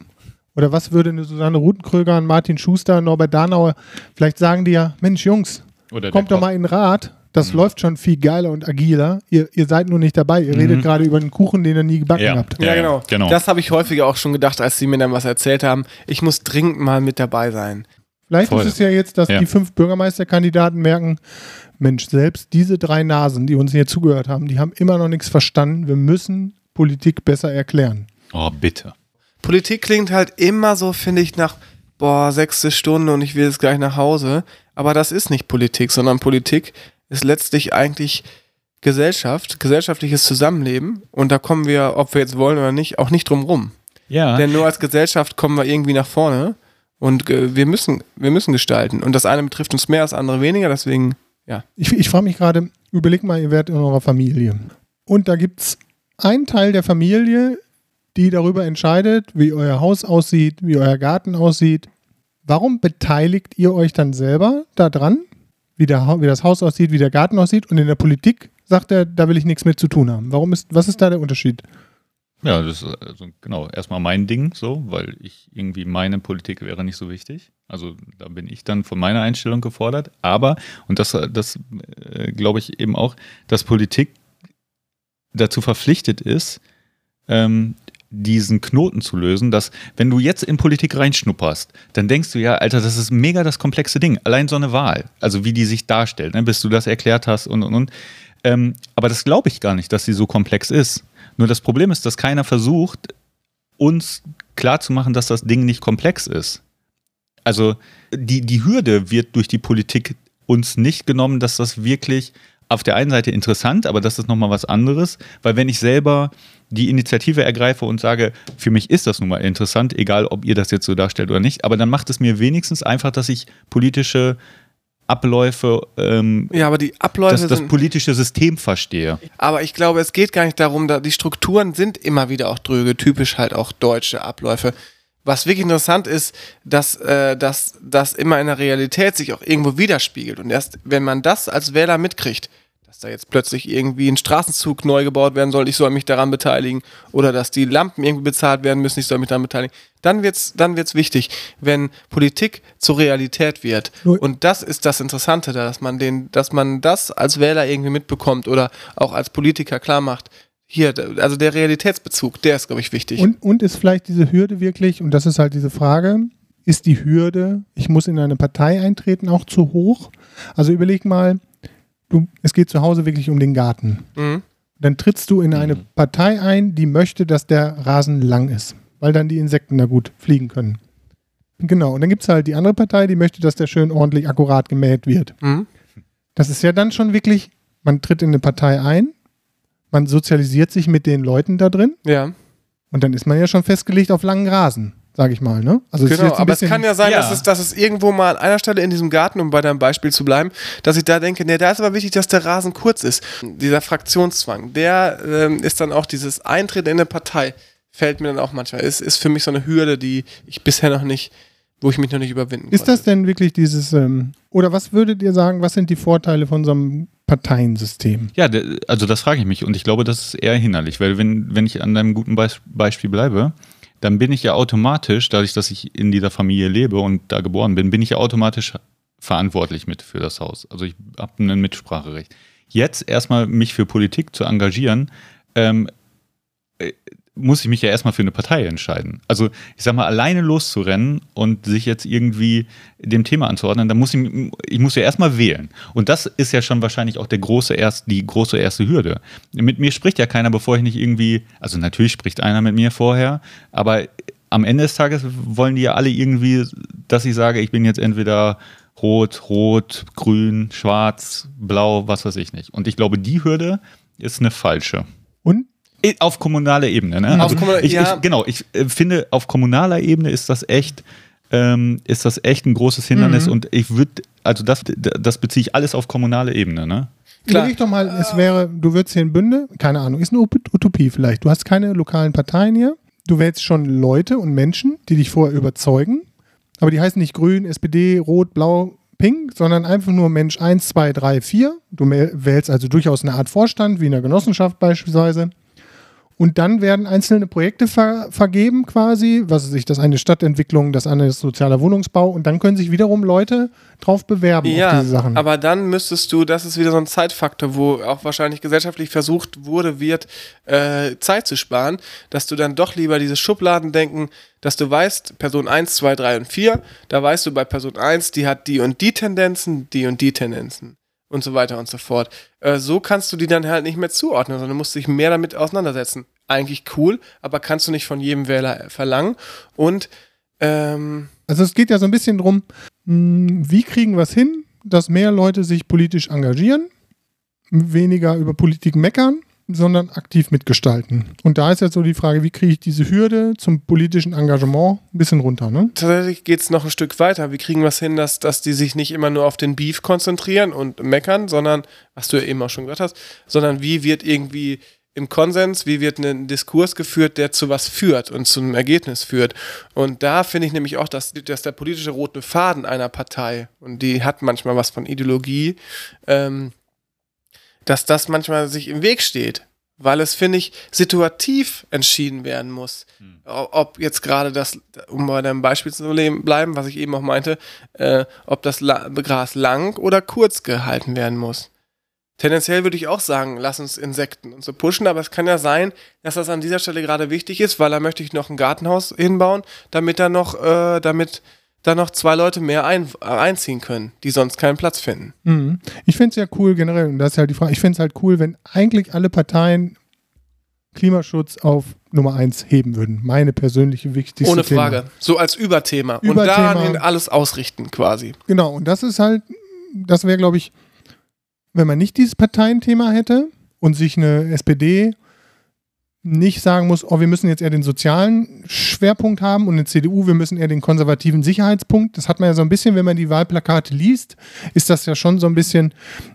Oder was würde eine Susanne Rutenkröger, ein Martin Schuster, Norbert Danauer vielleicht sagen die ja, Mensch Jungs, Oder kommt doch mal in den Rat, das Mhm. läuft schon viel geiler und agiler. Ihr, ihr seid nur nicht dabei, ihr Mhm. redet gerade über einen Kuchen, den ihr nie gebacken Ja. habt. Ja, Ja, ja, genau. genau. Das habe ich häufiger auch schon gedacht, als sie mir dann was erzählt haben. Ich muss dringend mal mit dabei sein. Vielleicht Voll. ist es ja jetzt, dass Ja. die fünf Bürgermeisterkandidaten merken, Mensch, selbst diese drei Nasen, die uns hier zugehört haben, die haben immer noch nichts verstanden. Wir müssen Politik besser erklären. Oh, bitte. Politik klingt halt immer so, finde ich, nach, boah, sechste Stunde und ich will jetzt gleich nach Hause. Aber das ist nicht Politik, sondern Politik ist letztlich eigentlich Gesellschaft, gesellschaftliches Zusammenleben. Und da kommen wir, ob wir jetzt wollen oder nicht, auch nicht drum rum. Ja. Denn nur als Gesellschaft kommen wir irgendwie nach vorne und äh, wir müssen, wir müssen gestalten. Und das eine betrifft uns mehr, das andere weniger, deswegen, ja. Ich, ich frage mich gerade, überleg mal, ihr werdet in eurer Familie. Und da gibt es einen Teil der Familie, die darüber entscheidet, wie euer Haus aussieht, wie euer Garten aussieht. Warum beteiligt ihr euch dann selber daran, wie, der, wie das Haus aussieht, wie der Garten aussieht? Und in der Politik sagt er, da will ich nichts mit zu tun haben. Warum ist, was ist da der Unterschied? Ja, das ist also genau erstmal mein Ding so, weil ich irgendwie meine Politik wäre nicht so wichtig. Also da bin ich dann von meiner Einstellung gefordert. Aber, und das, das äh, glaube ich eben auch, dass Politik dazu verpflichtet ist, ähm, diesen Knoten zu lösen, dass wenn du jetzt in Politik reinschnupperst, dann denkst du ja, Alter, das ist mega das komplexe Ding. Allein so eine Wahl, also wie die sich darstellt, ne, bis du das erklärt hast und und und. Ähm, aber das glaube ich gar nicht, dass sie so komplex ist. Nur das Problem ist, dass keiner versucht, uns klarzumachen, dass das Ding nicht komplex ist. Also die, die Hürde wird durch die Politik uns nicht genommen, dass das wirklich auf der einen Seite interessant, aber das ist nochmal was anderes, weil wenn ich selber die Initiative ergreife und sage, für mich ist das nun mal interessant, egal ob ihr das jetzt so darstellt oder nicht, aber dann macht es mir wenigstens einfach, dass ich politische Abläufe, ähm, Ja, aber die Abläufe das, das politische System verstehe. Aber ich glaube, es geht gar nicht darum, da die Strukturen sind immer wieder auch dröge, typisch halt auch deutsche Abläufe. Was wirklich interessant ist, dass, äh, dass das immer in der Realität sich auch irgendwo widerspiegelt. Und erst wenn man das als Wähler mitkriegt, dass da jetzt plötzlich irgendwie ein Straßenzug neu gebaut werden soll, ich soll mich daran beteiligen, oder dass die Lampen irgendwie bezahlt werden müssen, ich soll mich daran beteiligen, dann wird's, dann wird's wichtig, wenn Politik zur Realität wird. Und das ist das Interessante, da, dass man den, dass man das als Wähler irgendwie mitbekommt oder auch als Politiker klar macht. Hier, also der Realitätsbezug, der ist, glaube ich, wichtig. Und, und ist vielleicht diese Hürde wirklich, und das ist halt diese Frage, ist die Hürde, ich muss in eine Partei eintreten, auch zu hoch? Also überleg mal, du, es geht zu Hause wirklich um den Garten. Mhm. Dann trittst du in eine Partei ein, die möchte, dass der Rasen lang ist, weil dann die Insekten da gut fliegen können. Genau, und dann gibt es halt die andere Partei, die möchte, dass der schön ordentlich akkurat gemäht wird. Mhm. Das ist ja dann schon wirklich, man tritt in eine Partei ein, man sozialisiert sich mit den Leuten da drin Ja, und dann ist man ja schon festgelegt auf langen Rasen, sage ich mal. Ne? Also es ist genau. jetzt ein Aber es kann ja sein, Ja. Dass, es, dass es irgendwo mal an einer Stelle in diesem Garten, um bei deinem Beispiel zu bleiben, dass ich da denke, nee, da ist aber wichtig, dass der Rasen kurz ist. Dieser Fraktionszwang, der ähm, ist dann auch dieses Eintreten in eine Partei, fällt mir dann auch manchmal. Ist, ist für mich so eine Hürde, die ich bisher noch nicht, wo ich mich noch nicht überwinden Ist konnte. das denn wirklich dieses, ähm, oder was würdet ihr sagen, was sind die Vorteile von so einem Parteiensystem? Ja, also das frage ich mich und ich glaube, das ist eher hinderlich, weil wenn, wenn ich an deinem guten Beis Beispiel bleibe, dann bin ich ja automatisch, dadurch, dass ich in dieser Familie lebe und da geboren bin, bin ich ja automatisch verantwortlich mit für das Haus. Also ich habe ein Mitspracherecht. Jetzt erstmal mich für Politik zu engagieren, ähm, äh, muss ich mich ja erstmal für eine Partei entscheiden. Also ich sag mal, alleine loszurennen und sich jetzt irgendwie dem Thema anzuordnen, da muss ich, ich muss ja erstmal wählen. Und das ist ja schon wahrscheinlich auch der große erst, die große erste Hürde. Mit mir spricht ja keiner, bevor ich nicht irgendwie, also natürlich spricht einer mit mir vorher, aber am Ende des Tages wollen die ja alle irgendwie, dass ich sage, ich bin jetzt entweder rot, rot, grün, schwarz, blau, was weiß ich nicht. Und ich glaube, die Hürde ist eine falsche. Und Auf kommunaler Ebene, ne? Auf kommunal- ich, ja. ich, genau, ich äh, finde, auf kommunaler Ebene ist das echt, ähm, ist das echt ein großes Hindernis Mhm. und ich würde, also das, das beziehe ich alles auf kommunale Ebene, ne? Klar. überleg doch mal, es wäre, du würdest hier in Bünde, keine Ahnung, ist eine Ut- Utopie vielleicht. Du hast keine lokalen Parteien hier. Du wählst schon Leute und Menschen, die dich vorher überzeugen. Aber die heißen nicht grün, SPD, rot, blau, pink, sondern einfach nur Mensch 1, 2, 3, 4. Du wählst also durchaus eine Art Vorstand, wie in einer Genossenschaft beispielsweise. Und dann werden einzelne Projekte ver vergeben quasi, was weiß ich, das eine Stadtentwicklung, das andere ist sozialer Wohnungsbau und dann können sich wiederum Leute drauf bewerben auf Ja, diese Sachen. aber dann müsstest du, das ist wieder so ein Zeitfaktor, wo auch wahrscheinlich gesellschaftlich versucht wurde, wird, äh, Zeit zu sparen, dass du dann doch lieber dieses Schubladendenken, dass du weißt, Person 1, 2, 3 und 4, da weißt du bei Person 1, die hat die und die Tendenzen, die und die Tendenzen und so weiter und so fort. Äh, so kannst du die dann halt nicht mehr zuordnen, sondern musst dich mehr damit auseinandersetzen. eigentlich cool, aber kannst du nicht von jedem Wähler verlangen. Und ähm, Also es geht ja so ein bisschen drum, mh, wie kriegen wir es hin, dass mehr Leute sich politisch engagieren, weniger über Politik meckern, sondern aktiv mitgestalten. Und da ist jetzt so die Frage, wie kriege ich diese Hürde zum politischen Engagement ein bisschen runter, ne? tatsächlich geht es noch ein Stück weiter. Wie kriegen wir es hin, dass, dass die sich nicht immer nur auf den Beef konzentrieren und meckern, sondern, was du ja eben auch schon gesagt hast, sondern wie wird irgendwie im Konsens, wie wird ein Diskurs geführt, der zu was führt und zu einem Ergebnis führt. Und da finde ich nämlich auch, dass, dass der politische rote Faden einer Partei, und die hat manchmal was von Ideologie, ähm, dass das manchmal sich im Weg steht. Weil es, finde ich, situativ entschieden werden muss. O- Ob jetzt gerade das, um bei deinem Beispiel zu bleiben, was ich eben auch meinte, äh, ob das La Gras lang oder kurz gehalten werden muss. Tendenziell würde ich auch sagen, lass uns Insekten und so pushen, aber es kann ja sein, dass das an dieser Stelle gerade wichtig ist, weil da möchte ich noch ein Gartenhaus hinbauen, damit da noch, äh, damit da noch zwei Leute mehr ein, äh, einziehen können, die sonst keinen Platz finden. Mhm. Ich finde es ja cool generell, und das ist halt die Frage, ich finde es halt cool, wenn eigentlich alle Parteien Klimaschutz auf Nummer eins heben würden. Meine persönliche wichtigste Ohne Thema. Frage. So als Überthema. Und Überthema. dahin alles ausrichten quasi. Genau, und das ist halt, das wäre, glaube ich, wenn man nicht dieses Parteienthema hätte und sich eine SPD nicht sagen muss, oh, wir müssen jetzt eher den sozialen Schwerpunkt haben und eine CDU, wir müssen eher den konservativen Sicherheitspunkt. Das hat man ja so ein bisschen, wenn man die Wahlplakate liest, ist das ja schon so ein bisschen,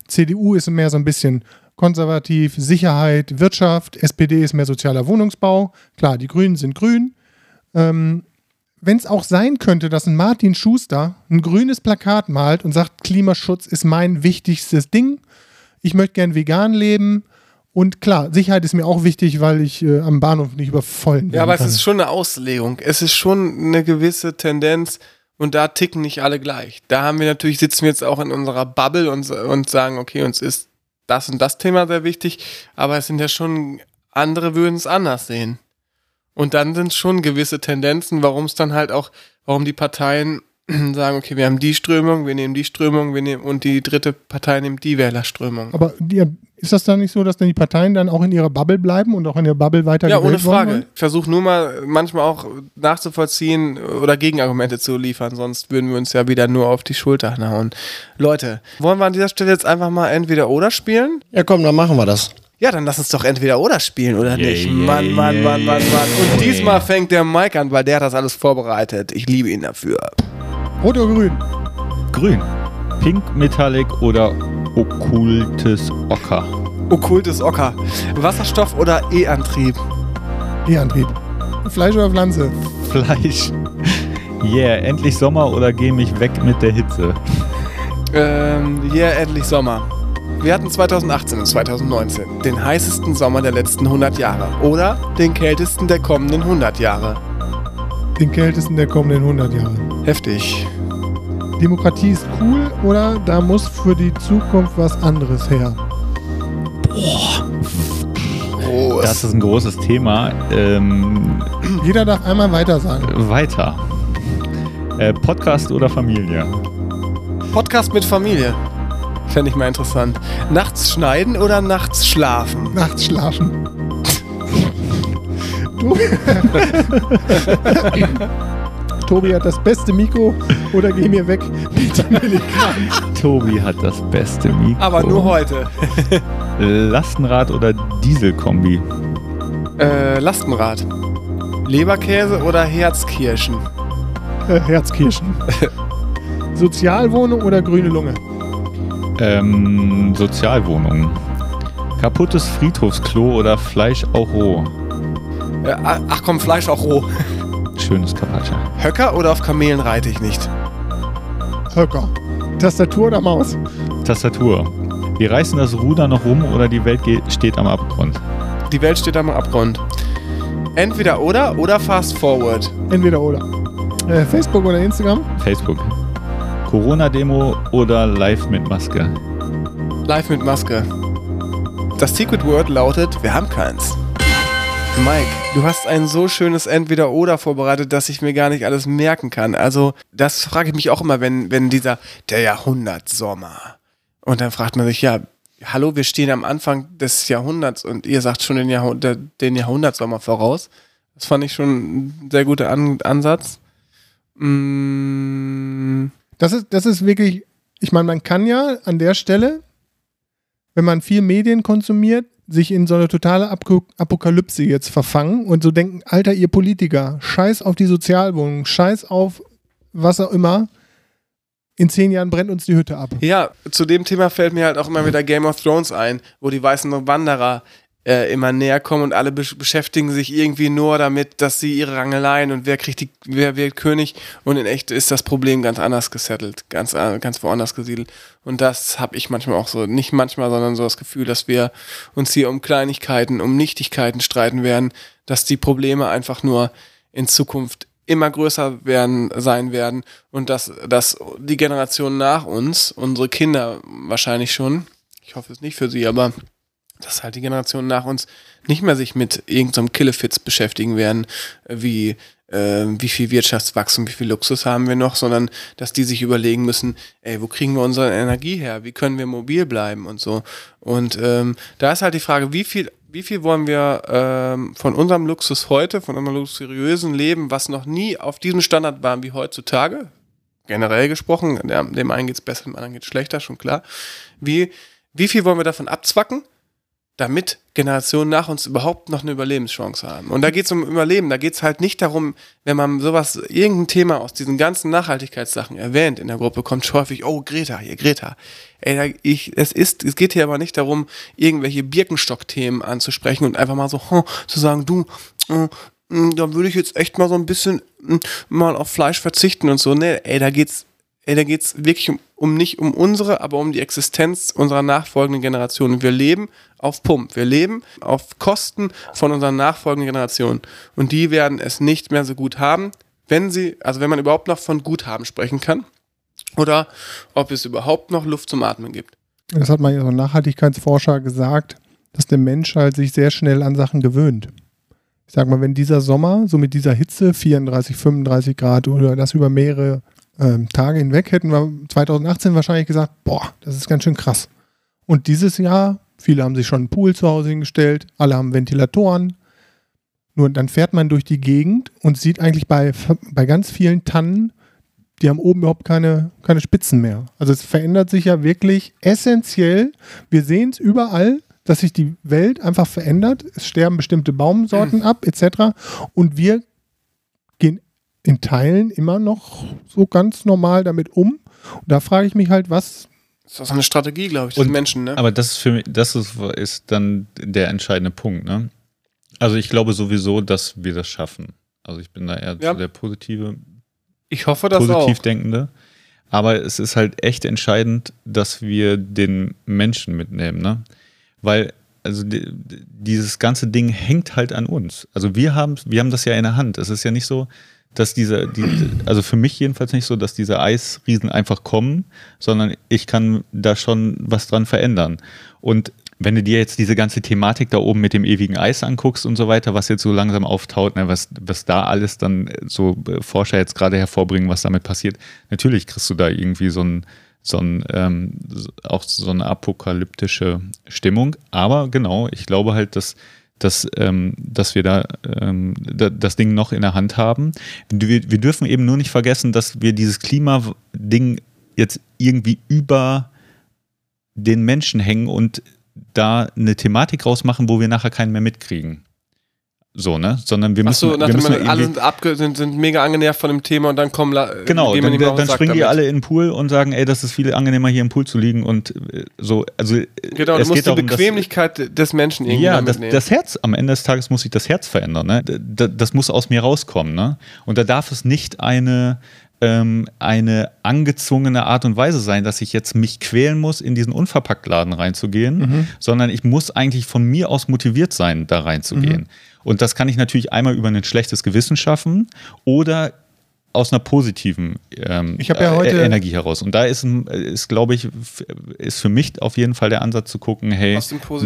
CDU ist mehr so ein bisschen konservativ, Sicherheit, Wirtschaft, SPD ist mehr sozialer Wohnungsbau. Klar, die Grünen sind grün. Ähm, wenn es auch sein könnte, dass ein Martin Schuster ein grünes Plakat malt und sagt, Klimaschutz ist mein wichtigstes Ding, ich möchte gern vegan leben und klar, Sicherheit ist mir auch wichtig, weil ich äh, am Bahnhof nicht übervollen Ja, aber es kann. ist schon eine Auslegung. Es ist schon eine gewisse Tendenz und da ticken nicht alle gleich. Da haben wir natürlich, sitzen wir jetzt auch in unserer Bubble und, und sagen, okay, uns ist das und das Thema sehr wichtig, aber es sind ja schon, andere würden es anders sehen. Und dann sind schon gewisse Tendenzen, warum es dann halt auch, warum die Parteien sagen, okay, wir haben die Strömung, wir nehmen die Strömung, wir nehmen, und die dritte Partei nimmt die Wählerströmung. aber die, ist das dann nicht so, dass dann die Parteien dann auch in ihrer Bubble bleiben und auch in der Bubble weiter Ja, ohne Frage. Ich versuche nur mal manchmal auch nachzuvollziehen oder Gegenargumente zu liefern, sonst würden wir uns ja wieder nur auf die Schulter hauen. Leute, wollen wir an dieser Stelle jetzt einfach mal entweder oder spielen? Ja, komm, dann machen wir das. Ja, dann lass uns doch entweder oder spielen, oder Yeah, nicht? yeah, Mann, Mann, yeah, Mann, Mann, yeah, Mann. Und diesmal fängt der Mike an, weil der hat das alles vorbereitet. Ich liebe ihn dafür. Rot oder grün? Grün. Pink Metallic oder okkultes Ocker. Okkultes Ocker. Wasserstoff oder E-Antrieb? E-Antrieb. Fleisch oder Pflanze? Fleisch. Yeah, endlich Sommer oder geh mich weg mit der Hitze. Ähm, ja, endlich Sommer. Wir hatten 2018 und 2019 den heißesten Sommer der letzten 100 Jahre oder den kältesten der kommenden 100 Jahre. Den kältesten der kommenden 100 Jahre. Heftig. Demokratie ist cool oder da muss für die Zukunft was anderes her? Oh, Das ist ein großes Thema. Ähm, Jeder darf einmal weiter sagen. weiter. Äh, Podcast oder Familie? Podcast mit Familie. Fände ich mal interessant. Nachts schneiden oder nachts schlafen? Nachts schlafen. Tobi, Tobi hat das beste Mikro oder geh mir weg mit Milligramm. Tobi hat das beste Mikro. Aber nur heute. Lastenrad oder Dieselkombi? Äh, Lastenrad. Leberkäse oder Herzkirschen? Äh, Herzkirschen. Sozialwohnung oder grüne Lunge? Ähm, Sozialwohnungen. Kaputtes Friedhofsklo oder Fleisch auch roh? Äh, ach komm, Fleisch auch roh. Schönes Carpaccio. Höcker oder auf Kamelen reite ich nicht? Höcker. Tastatur oder Maus? Tastatur. Wir reißen das Ruder noch rum oder die Welt geht, steht am Abgrund. Die Welt steht am Abgrund. Entweder oder oder fast forward. Entweder oder. Äh, Facebook oder Instagram? Facebook. Corona-Demo oder live mit Maske? Live mit Maske. Das Secret Word lautet, wir haben keins. Mike, du hast ein so schönes Entweder-Oder vorbereitet, dass ich mir gar nicht alles merken kann. Also, das frage ich mich auch immer, wenn, wenn dieser, der Jahrhundertsommer. Und dann fragt man sich, ja, hallo, wir stehen am Anfang des Jahrhunderts und ihr sagt schon den, Jahrhundert, den Jahrhundertsommer voraus. Das fand ich schon ein sehr guter An Ansatz. Mm, Das ist, das ist wirklich, ich meine, man kann ja an der Stelle, wenn man viel Medien konsumiert, sich in so eine totale Ap Apokalypse jetzt verfangen und so denken, Alter, ihr Politiker, scheiß auf die Sozialwohnung, scheiß auf was auch immer. In zehn Jahren brennt uns die Hütte ab. Ja, zu dem Thema fällt mir halt auch immer wieder Game of Thrones ein, wo die weißen Wanderer äh, immer näher kommen und alle besch beschäftigen sich irgendwie nur damit, dass sie ihre Rangeleien und wer kriegt die, wer wird König und in echt ist das Problem ganz anders gesettelt, ganz, äh, ganz woanders gesiedelt. Und das habe ich manchmal auch so, nicht manchmal, sondern so das Gefühl, dass wir uns hier um Kleinigkeiten, um Nichtigkeiten streiten werden, dass die Probleme einfach nur in Zukunft immer größer werden, sein werden und dass, dass die Generation nach uns, unsere Kinder wahrscheinlich schon, ich hoffe es nicht für sie, aber dass halt die Generation nach uns nicht mehr sich mit irgendeinem Killefits beschäftigen werden, äh, wie äh, wie viel Wirtschaftswachstum, wie viel Luxus haben wir noch, sondern dass die sich überlegen müssen, ey, wo kriegen wir unsere Energie her? Wie können wir mobil bleiben und so. Und ähm, da ist halt die Frage, wie viel, wie viel wollen wir ähm, von unserem Luxus heute, von unserem luxuriösen Leben, was noch nie auf diesem Standard war wie heutzutage, generell gesprochen, dem einen geht's besser, dem anderen geht's schlechter, schon klar. Wie, wie viel wollen wir davon abzwacken? Damit Generationen nach uns überhaupt noch eine Überlebenschance haben. Und da geht es um Überleben. Da geht es halt nicht darum, wenn man sowas, irgendein Thema aus diesen ganzen Nachhaltigkeitssachen erwähnt in der Gruppe, kommt häufig, oh, Greta, hier, Greta. Ey, da, ich, es ist, es geht hier aber nicht darum, irgendwelche Birkenstock-Themen anzusprechen und einfach mal so, hm, zu sagen, du, äh, da würde ich jetzt echt mal so ein bisschen mal auf Fleisch verzichten und so. Nee, ey, da geht's ey, da geht's wirklich um, um nicht um unsere, aber um die Existenz unserer nachfolgenden Generationen. Wir leben auf Pump. Wir leben auf Kosten von unseren nachfolgenden Generationen. Und die werden es nicht mehr so gut haben, wenn sie, also wenn man überhaupt noch von Guthaben sprechen kann. Oder ob es überhaupt noch Luft zum Atmen gibt. Das hat mal so ein Nachhaltigkeitsforscher gesagt, dass der Mensch halt sich sehr schnell an Sachen gewöhnt. Ich sag mal, wenn dieser Sommer so mit dieser Hitze 34, 35 Grad oder das über mehrere ähm, Tage hinweg, hätten wir 2018 wahrscheinlich gesagt, boah, das ist ganz schön krass. Und dieses Jahr, viele haben sich schon einen Pool zu Hause hingestellt, alle haben Ventilatoren. Nur dann fährt man durch die Gegend und sieht eigentlich bei, bei ganz vielen Tannen, die haben oben überhaupt keine, keine Spitzen mehr. Also es verändert sich ja wirklich essentiell. Wir sehen es überall, dass sich die Welt einfach verändert. Es sterben bestimmte Baumsorten ab, etc. Und wir in Teilen immer noch so ganz normal damit um. Und da frage ich mich halt, was. Das ist auch eine Strategie, glaube ich, des Und- Menschen, ne? Aber das ist für mich, das ist, ist dann der entscheidende Punkt, ne? Also ich glaube sowieso, dass wir das schaffen. Also ich bin da eher Ja. so der positive, Ich hoffe das positiv auch. denkende. Aber es ist halt echt entscheidend, dass wir den Menschen mitnehmen, ne? Weil, also die, dieses ganze Ding hängt halt an uns. Also wir haben, wir haben das ja in der Hand. Es ist ja nicht so, dass diese, die, also für mich jedenfalls nicht so, dass diese Eisriesen einfach kommen, sondern ich kann da schon was dran verändern. Und wenn du dir jetzt diese ganze Thematik da oben mit dem ewigen Eis anguckst und so weiter, was jetzt so langsam auftaut, ne, was, was da alles dann so äh, Forscher jetzt gerade hervorbringen, was damit passiert, natürlich kriegst du da irgendwie so ein, so ein ähm, auch so eine apokalyptische Stimmung. Aber genau, ich glaube halt, dass dass, ähm, dass wir da ähm, da, das Ding noch in der Hand haben. Wir, wir dürfen eben nur nicht vergessen, dass wir dieses Klimading jetzt irgendwie über den Menschen hängen und da eine Thematik rausmachen, wo wir nachher keinen mehr mitkriegen. So, ne? Sondern wir müssen, Achso, nach wir dem müssen Motto, alle sind, abge sind, sind mega angenervt von dem Thema und dann kommen la- Genau, dann, dann Sack springen die damit. alle in den Pool und sagen, ey, das ist viel angenehmer, hier im Pool zu liegen und äh, so. Also, äh, Genau, du es musst geht die darum, dass- Bequemlichkeit des Menschen irgendwie ja, das, das Herz, am Ende des Tages muss sich das Herz verändern. Ne? Das, das muss aus mir rauskommen. Ne? Und da darf es nicht eine, ähm, eine angezwungene Art und Weise sein, dass ich jetzt mich quälen muss, in diesen Unverpacktladen reinzugehen, sondern ich muss eigentlich von mir aus motiviert sein, da reinzugehen. Und das kann ich natürlich einmal über ein schlechtes Gewissen schaffen oder aus einer positiven ähm, ja äh, heute- Energie heraus. Und da ist, ein- ist glaube ich, ist für mich auf jeden Fall der Ansatz zu gucken, hey,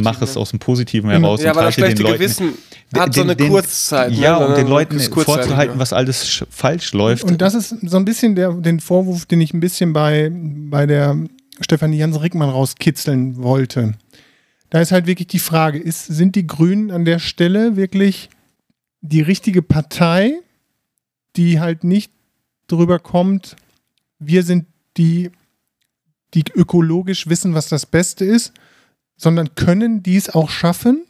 mach es ne? aus dem Positiven heraus ja, und weil das halte den schlechte Leuten, Gewissen hat so eine Kurzzeit. ne? Ja, um Sondern den Leuten vorzuhalten, ja. was alles sch- falsch läuft. Und das ist so ein bisschen der, den Vorwurf, den ich ein bisschen bei, bei der Stefanie Jans-Rickmann rauskitzeln wollte. Da ist halt wirklich die Frage, ist, sind die Grünen an der Stelle wirklich die richtige Partei, die halt nicht drüber kommt, wir sind die, die ökologisch wissen, was das Beste ist, sondern können dies auch schaffen,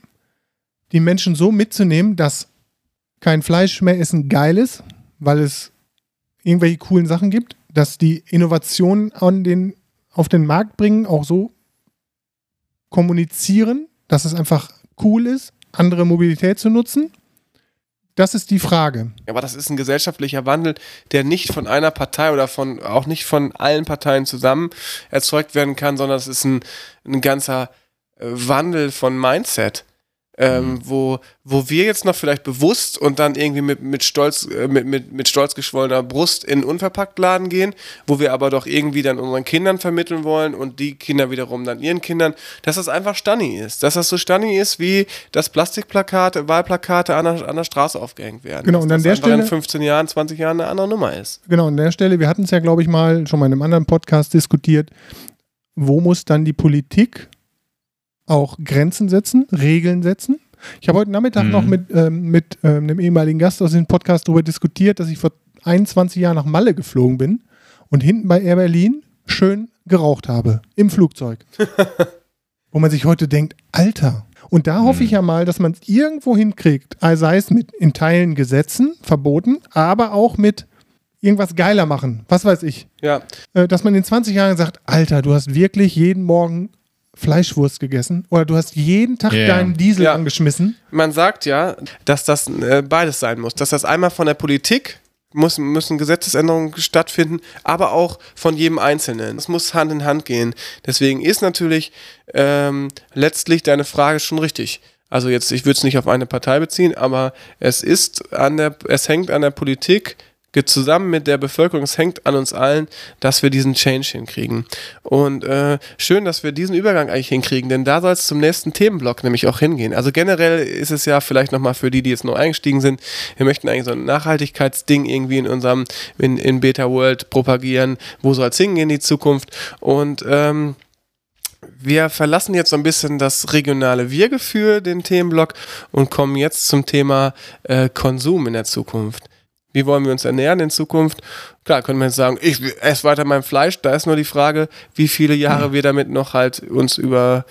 die Menschen so mitzunehmen, dass kein Fleisch mehr essen geil ist, weil es irgendwelche coolen Sachen gibt, dass die Innovationen an den, auf den Markt bringen, auch so kommunizieren, dass es einfach cool ist, andere Mobilität zu nutzen. Das ist die Frage. Aber das ist ein gesellschaftlicher Wandel, der nicht von einer Partei oder von auch nicht von allen Parteien zusammen erzeugt werden kann, sondern es ist ein, ein ganzer äh, Wandel von Mindset. Ähm, wo, wo wir jetzt noch vielleicht bewusst und dann irgendwie mit, mit, stolz, äh, mit, mit, mit stolz geschwollener Brust in einen Unverpacktladen gehen, wo wir aber doch irgendwie dann unseren Kindern vermitteln wollen und die Kinder wiederum dann ihren Kindern, dass das einfach Stanni ist. Dass das so Stanni ist, wie das Plastikplakate, Wahlplakate an der, an der Straße aufgehängt werden. Genau, und Dass an das der Stelle- in 15 Jahren, 20 Jahren eine andere Nummer ist. Genau, an der Stelle, wir hatten es ja, glaube ich, mal schon mal in einem anderen Podcast diskutiert, wo muss dann die Politik auch Grenzen setzen, Regeln setzen? Ich habe heute Nachmittag Mhm. noch mit, ähm, mit ähm, einem ehemaligen Gast aus dem Podcast darüber diskutiert, dass ich vor 21 Jahren nach Malle geflogen bin und hinten bei Air Berlin schön geraucht habe im Flugzeug. wo man sich heute denkt, Alter. Und da hoffe ich ja mal, dass man es irgendwo hinkriegt, sei es mit in Teilen Gesetzen, verboten, aber auch mit irgendwas geiler machen. Was weiß ich. Ja, Äh, dass man in 20 Jahren sagt, Alter, du hast wirklich jeden Morgen Fleischwurst gegessen oder du hast jeden Tag Ja. deinen Diesel Ja. angeschmissen. man sagt ja, dass das äh, beides sein muss. Dass das einmal von der Politik muss, müssen Gesetzesänderungen stattfinden, aber auch von jedem Einzelnen. Es muss Hand in Hand gehen. Deswegen ist natürlich ähm, letztlich deine Frage schon richtig. Also jetzt, ich würde es nicht auf eine Partei beziehen, aber es ist an der, es hängt an der Politik zusammen mit der Bevölkerung, es hängt an uns allen, dass wir diesen Change hinkriegen. Und äh, schön, dass wir diesen Übergang eigentlich hinkriegen, denn da soll es zum nächsten Themenblock nämlich auch hingehen. Also generell ist es ja vielleicht nochmal für die, die jetzt neu eingestiegen sind, wir möchten eigentlich so ein Nachhaltigkeitsding irgendwie in unserem, in, in Beta World propagieren, wo soll es hingehen in die Zukunft und ähm, wir verlassen jetzt so ein bisschen das regionale Wir-Gefühl, den Themenblock, und kommen jetzt zum Thema äh, Konsum in der Zukunft. Wie wollen wir uns ernähren in Zukunft? Klar, können wir jetzt sagen, ich esse weiter mein Fleisch. Da ist nur die Frage, wie viele Jahre wir damit noch halt uns über,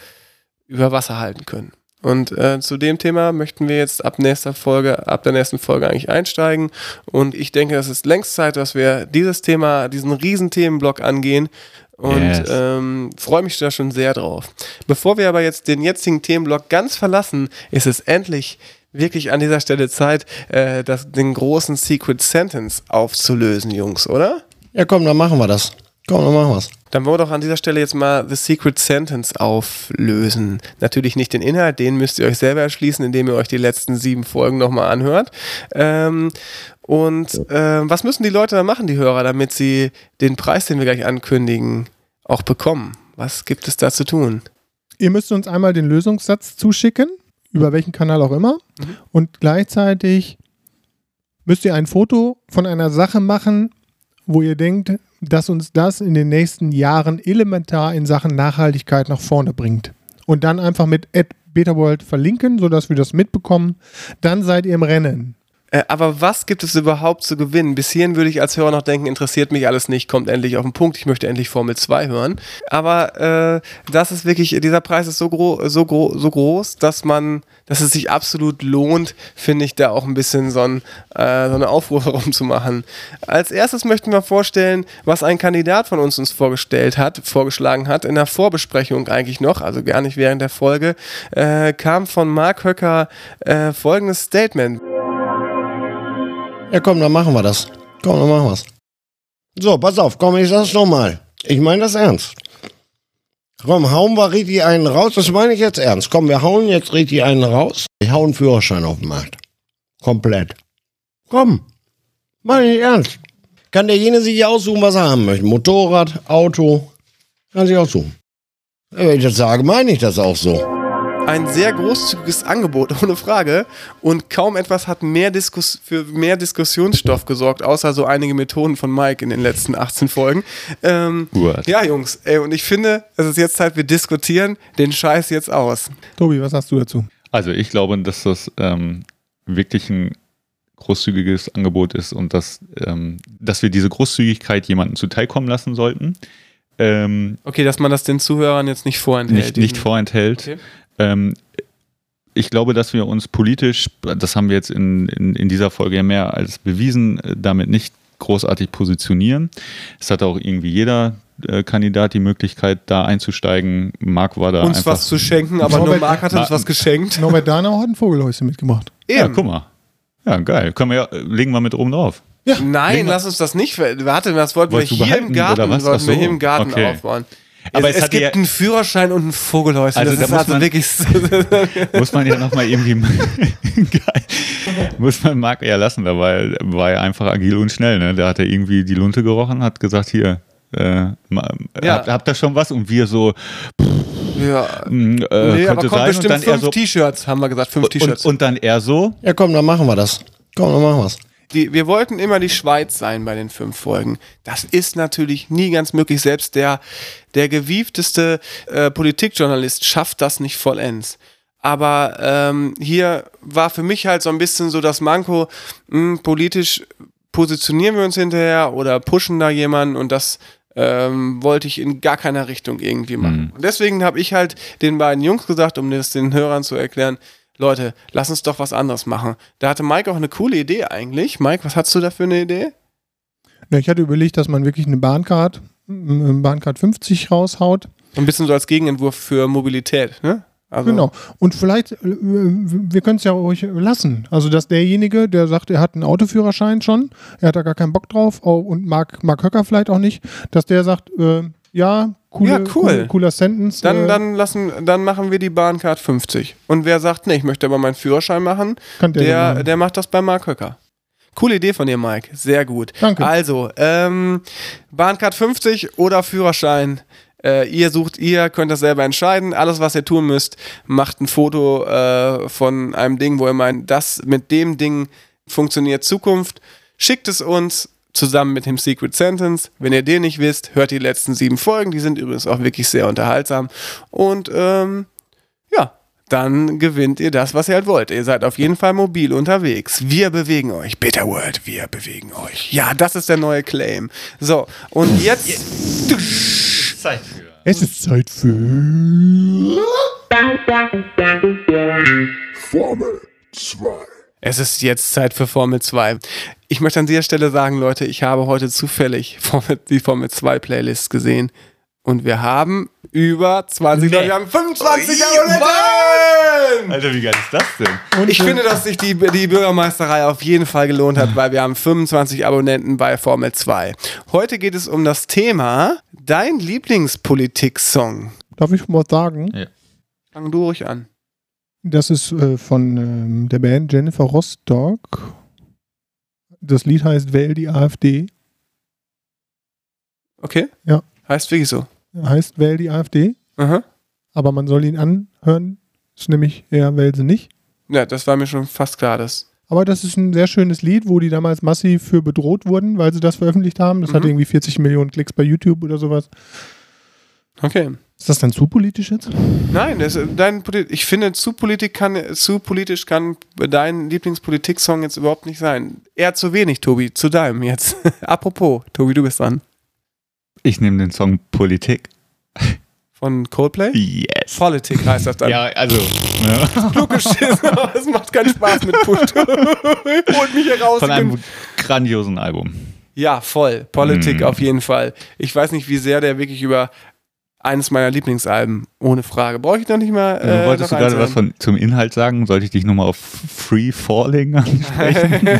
über Wasser halten können. Und äh, zu dem Thema möchten wir jetzt ab nächster Folge, ab der nächsten Folge eigentlich einsteigen. Und ich denke, es ist längst Zeit, dass wir dieses Thema, diesen riesen Themenblock angehen. Und Yes. ähm, freue mich da schon sehr drauf. Bevor wir aber jetzt den jetzigen Themenblock ganz verlassen, ist es endlich wirklich an dieser Stelle Zeit, äh, das, den großen Secret Sentence aufzulösen, Jungs, oder? Ja, komm, dann machen wir das. Komm, dann machen wir's. Dann wollen wir doch an dieser Stelle jetzt mal The Secret Sentence auflösen. Natürlich nicht den Inhalt, den müsst ihr euch selber erschließen, indem ihr euch die letzten sieben Folgen nochmal anhört. Ähm, und ähm, was müssen die Leute da machen, die Hörer, damit sie den Preis, den wir gleich ankündigen, auch bekommen? Was gibt es da zu tun? Ihr müsst uns einmal den Lösungssatz zuschicken, über welchen Kanal auch immer. Mhm. Und gleichzeitig müsst ihr ein Foto von einer Sache machen, wo ihr denkt, dass uns das in den nächsten Jahren elementar in Sachen Nachhaltigkeit nach vorne bringt. Und dann einfach mit @betaworld verlinken, sodass wir das mitbekommen. Dann seid ihr im Rennen. Äh, aber was gibt es überhaupt zu gewinnen? Bis hierhin würde ich als Hörer noch denken, interessiert mich alles nicht, kommt endlich auf den Punkt, ich möchte endlich Formel 2 hören. Aber äh, das ist wirklich, dieser Preis ist so, gro so, gro so groß, dass man, dass es sich absolut lohnt, finde ich, da auch ein bisschen so, ein, äh, so eine Aufruhr rumzumachen. Als erstes möchten wir vorstellen, was ein Kandidat von uns uns vorgestellt hat, vorgeschlagen hat, in der Vorbesprechung eigentlich noch, also gar nicht während der Folge, äh, kam von Mark Höcker äh, folgendes Statement. Ja, komm, dann machen wir das. Komm, dann machen wir's. So, pass auf, komm, ich sag's nochmal. Ich meine das ernst. Komm, hauen wir richtig einen raus. Das meine ich jetzt ernst. Komm, wir hauen jetzt richtig einen raus. Ich hau einen Führerschein auf den Markt. Komplett. Komm. Meine ich ernst. Kann derjenige sich aussuchen, was er haben möchte. Motorrad, Auto. Kann sich aussuchen. Wenn ich das sage, meine ich das auch so. Ein sehr großzügiges Angebot, ohne Frage. Und kaum etwas hat mehr Diskus für mehr Diskussionsstoff gesorgt, außer so einige Methoden von Mike in den letzten 18 Folgen. Ähm, What? ja, Jungs, ey, und ich finde, es ist jetzt Zeit, wir diskutieren den Scheiß jetzt aus. Tobi, was sagst du dazu? Also ich glaube, dass das ähm, wirklich ein großzügiges Angebot ist und dass, ähm, dass wir diese Großzügigkeit jemandem zuteilkommen lassen sollten. Ähm, Okay, dass man das den Zuhörern jetzt nicht vorenthält. nicht, nicht vorenthält. Okay. Ähm, ich glaube, dass wir uns politisch, das haben wir jetzt in, in, in dieser Folge ja mehr als bewiesen, äh, damit nicht großartig positionieren. Es hat auch irgendwie jeder äh, Kandidat die Möglichkeit, da einzusteigen. Marc war da uns einfach. was zu schenken, aber nur Norbert- Marc hat uns was geschenkt. Norbert Danau hat ein Vogelhäuschen mitgebracht. ja, guck mal. Ja, geil. Können wir ja, äh, legen wir mit oben drauf. Nein, Legen wir- lass uns das nicht. Warte, das wollten wir Wolltest du hier behalten, im Garten, oder was? wollten Ach wir so, hier im Garten okay. aufbauen. Aber es, es es hat gibt ja- einen Führerschein und ein Vogelhäuschen. Also das da ist muss also man- wirklich. Muss man ja nochmal irgendwie. Geil. Muss man Marc eher lassen, da war, er- war er einfach agil und schnell. Ne? Da hat er irgendwie die Lunte gerochen, hat gesagt: Hier, äh, Ja. habt, habt ihr schon was? Und wir so, ja. mh, äh, Nee, könnte aber kommt sein. Und bestimmt dann fünf so. T-Shirts, haben wir gesagt, fünf Und, T-Shirts. und dann er so, Ja, komm, dann machen wir das. Komm, dann machen wir's. Die, wir wollten immer die Schweiz sein bei den fünf Folgen. Das ist natürlich nie ganz möglich. Selbst der, der gewiefteste äh, Politikjournalist schafft das nicht vollends. Aber ähm, hier war für mich halt so ein bisschen so das Manko, mh, politisch positionieren wir uns hinterher oder pushen da jemanden und das ähm, wollte ich in gar keiner Richtung irgendwie machen. Und deswegen habe ich halt den beiden Jungs gesagt, um das den Hörern zu erklären, Leute, lass uns doch was anderes machen. Da hatte Mike auch eine coole Idee eigentlich. Mike, was hast du da für eine Idee? Ja, ich hatte überlegt, dass man wirklich eine Bahncard, eine Bahncard 50 raushaut. Ein bisschen so als Gegenentwurf für Mobilität, ne? Also, Genau. Und vielleicht, äh, wir können es ja ruhig lassen. Also, dass derjenige, der sagt, er hat einen Autoführerschein schon, er hat da gar keinen Bock drauf und mag, mag Höcker vielleicht auch nicht, dass der sagt, äh, ja, coole, Ja, cool. coole- cooler Sentence. Dann, äh, dann, lassen, dann machen wir die Bahncard 50. Und wer sagt, nee, ich möchte aber meinen Führerschein machen, der, der, der macht das bei Mark Höcker. Coole Idee von dir, Mike. Sehr gut. Danke. Also, ähm, Bahncard 50 oder Führerschein. Äh, ihr sucht, ihr könnt das selber entscheiden. Alles, was ihr tun müsst, macht ein Foto äh, von einem Ding, wo ihr meint, das mit dem Ding funktioniert Zukunft. Schickt es uns zusammen mit dem Secret Sentence. Wenn ihr den nicht wisst, hört die letzten sieben Folgen. Die sind übrigens auch wirklich sehr unterhaltsam. Und ähm, ja, dann gewinnt ihr das, was ihr halt wollt. Ihr seid auf jeden Fall mobil unterwegs. Wir bewegen euch. Bitter Word, wir bewegen euch. Ja, das ist der neue Claim. So, und jetzt. Zeit für. es ist Zeit für. Es ist jetzt Zeit für Formel 2. Ich möchte an dieser Stelle sagen, Leute, ich habe heute zufällig Formel, die Formel 2 Playlist gesehen. Und wir haben über 20, Nee. wir haben 25 Oh, Abonnenten! Alter, wie geil ist das denn? Und, Ich äh, finde, dass sich die, die Bürgermeisterei auf jeden Fall gelohnt hat, weil wir haben 25 Abonnenten bei Formel 2. Heute geht es um das Thema Dein Lieblingspolitik-Song. Darf ich mal sagen? Fang du ruhig an. Das ist äh, von ähm, der Band Jennifer Rostock. Das Lied heißt Wähl die AfD. Okay? Ja. Heißt wirklich so. Heißt Wähl die AfD, Aha. aber man soll ihn anhören. Ist nämlich eher Wähl sie nicht. Ja, das war mir schon fast klar. Das. Aber das ist ein sehr schönes Lied, wo die damals massiv für bedroht wurden, weil sie das veröffentlicht haben. Das Mhm. hat irgendwie 40 Millionen Klicks bei YouTube oder sowas. Okay. Ist das dann zu politisch jetzt? Nein, das, dein, ich finde, zu, Politik kann, zu politisch kann dein Lieblingspolitik-Song jetzt überhaupt nicht sein. Eher zu wenig, Tobi. Zu deinem jetzt. Apropos, Tobi, du bist dran. Ich nehme den Song Politik. Von Coldplay? Yes. Politik heißt das dann. Ja, also. Ne? Klugeschiss. Es macht keinen Spaß mit Pult. Holt mich hier raus. Von einem grandiosen Album. Ja, voll. Politik Mm. auf jeden Fall. Ich weiß nicht, wie sehr der wirklich über eines meiner Lieblingsalben, ohne Frage. Brauche ich noch nicht mal. Äh, Wolltest du gerade was von, zum Inhalt sagen? Sollte ich dich nochmal auf Free Falling ansprechen?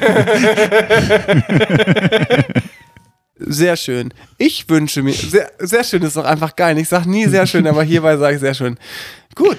Sehr schön. Ich wünsche mir. Sehr, sehr schön ist doch einfach geil. Ich sage nie sehr schön, aber hierbei sage ich sehr schön. Gut.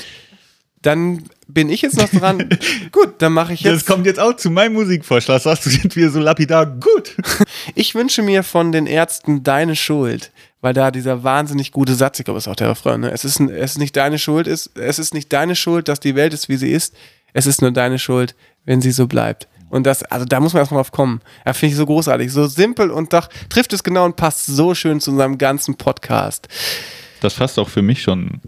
Dann bin ich jetzt noch dran. Gut, dann mache ich Das jetzt. kommt jetzt auch zu meinem Musikvorschlag. Sagst du, sind wir so lapidar gut? Ich wünsche mir von den Ärzten Deine Schuld, weil da dieser wahnsinnig gute Satz, ich glaube, das ist auch der Refrain, ne? es, ist, es ist nicht deine Schuld, ist, es ist nicht deine Schuld, dass die Welt ist, wie sie ist, es ist nur deine Schuld, wenn sie so bleibt. Und das, also da muss man erstmal drauf kommen. Ja, finde ich so großartig, so simpel und doch trifft es genau und passt so schön zu unserem ganzen Podcast. Das fasst auch für mich schon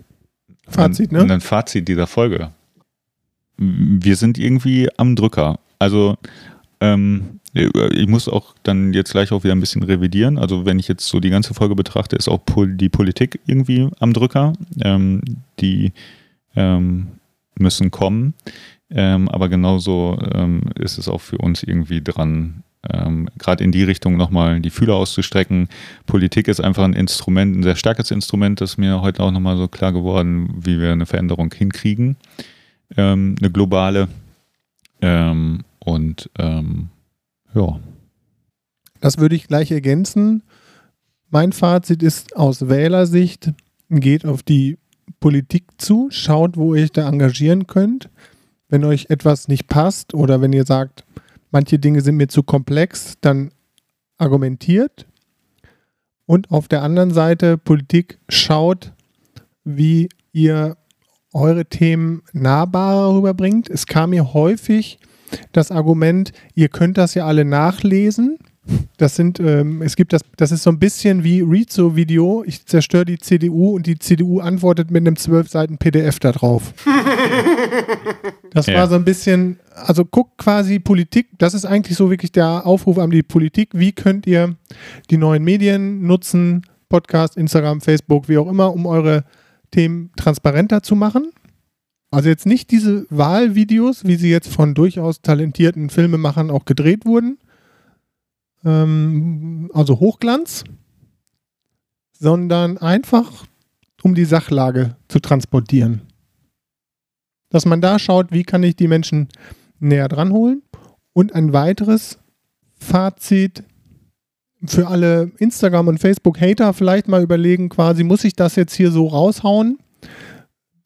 Fazit, ein, ne? ein Fazit dieser Folge. Wir sind irgendwie am Drücker. Also ähm, ich muss auch dann jetzt gleich auch wieder ein bisschen revidieren. Also wenn ich jetzt so die ganze Folge betrachte, ist auch die Politik irgendwie am Drücker. Ähm, die ähm, müssen kommen. Ähm, aber genauso ähm, ist es auch für uns irgendwie dran, ähm, gerade in die Richtung nochmal die Fühler auszustrecken. Politik ist einfach ein Instrument, ein sehr starkes Instrument, das ist mir heute auch nochmal so klar geworden, wie wir eine Veränderung hinkriegen. Ähm, eine globale. Ähm, und ähm, ja, Das würde ich gleich ergänzen. Mein Fazit ist aus Wählersicht, geht auf die Politik zu, schaut, wo ihr euch da engagieren könnt. Wenn euch etwas nicht passt oder wenn ihr sagt, manche Dinge sind mir zu komplex, dann argumentiert. Und auf der anderen Seite, Politik, schaut, wie ihr eure Themen nahbarer rüberbringt. Es kam mir häufig das Argument, ihr könnt das ja alle nachlesen. Das sind, ähm, es gibt das, das ist so ein bisschen wie Rezo-Video. Ich zerstöre die CDU und die CDU antwortet mit einem zwölf Seiten PDF da drauf. Das Ja. war so ein bisschen, also guckt quasi Politik, das ist eigentlich so wirklich der Aufruf an die Politik. Wie könnt ihr die neuen Medien nutzen, Podcast, Instagram, Facebook, wie auch immer, um eure Themen transparenter zu machen? Also jetzt nicht diese Wahlvideos, wie sie jetzt von durchaus talentierten Filmemachern auch gedreht wurden, ähm, also Hochglanz, sondern einfach um die Sachlage zu transportieren. Dass man da schaut, wie kann ich die Menschen näher dran holen. Und ein weiteres Fazit für alle Instagram- und Facebook-Hater vielleicht mal überlegen, quasi, muss ich das jetzt hier so raushauen?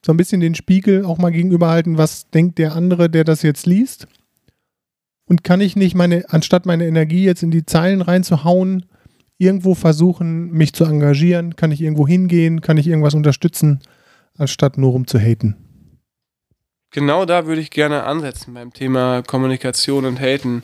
So ein bisschen den Spiegel auch mal gegenüberhalten, was denkt der andere, der das jetzt liest? Und kann ich nicht meine, anstatt meine Energie jetzt in die Zeilen reinzuhauen, irgendwo versuchen, mich zu engagieren? Kann ich irgendwo hingehen? Kann ich irgendwas unterstützen, anstatt nur rum zu haten? Genau da würde ich gerne ansetzen beim Thema Kommunikation und Haten.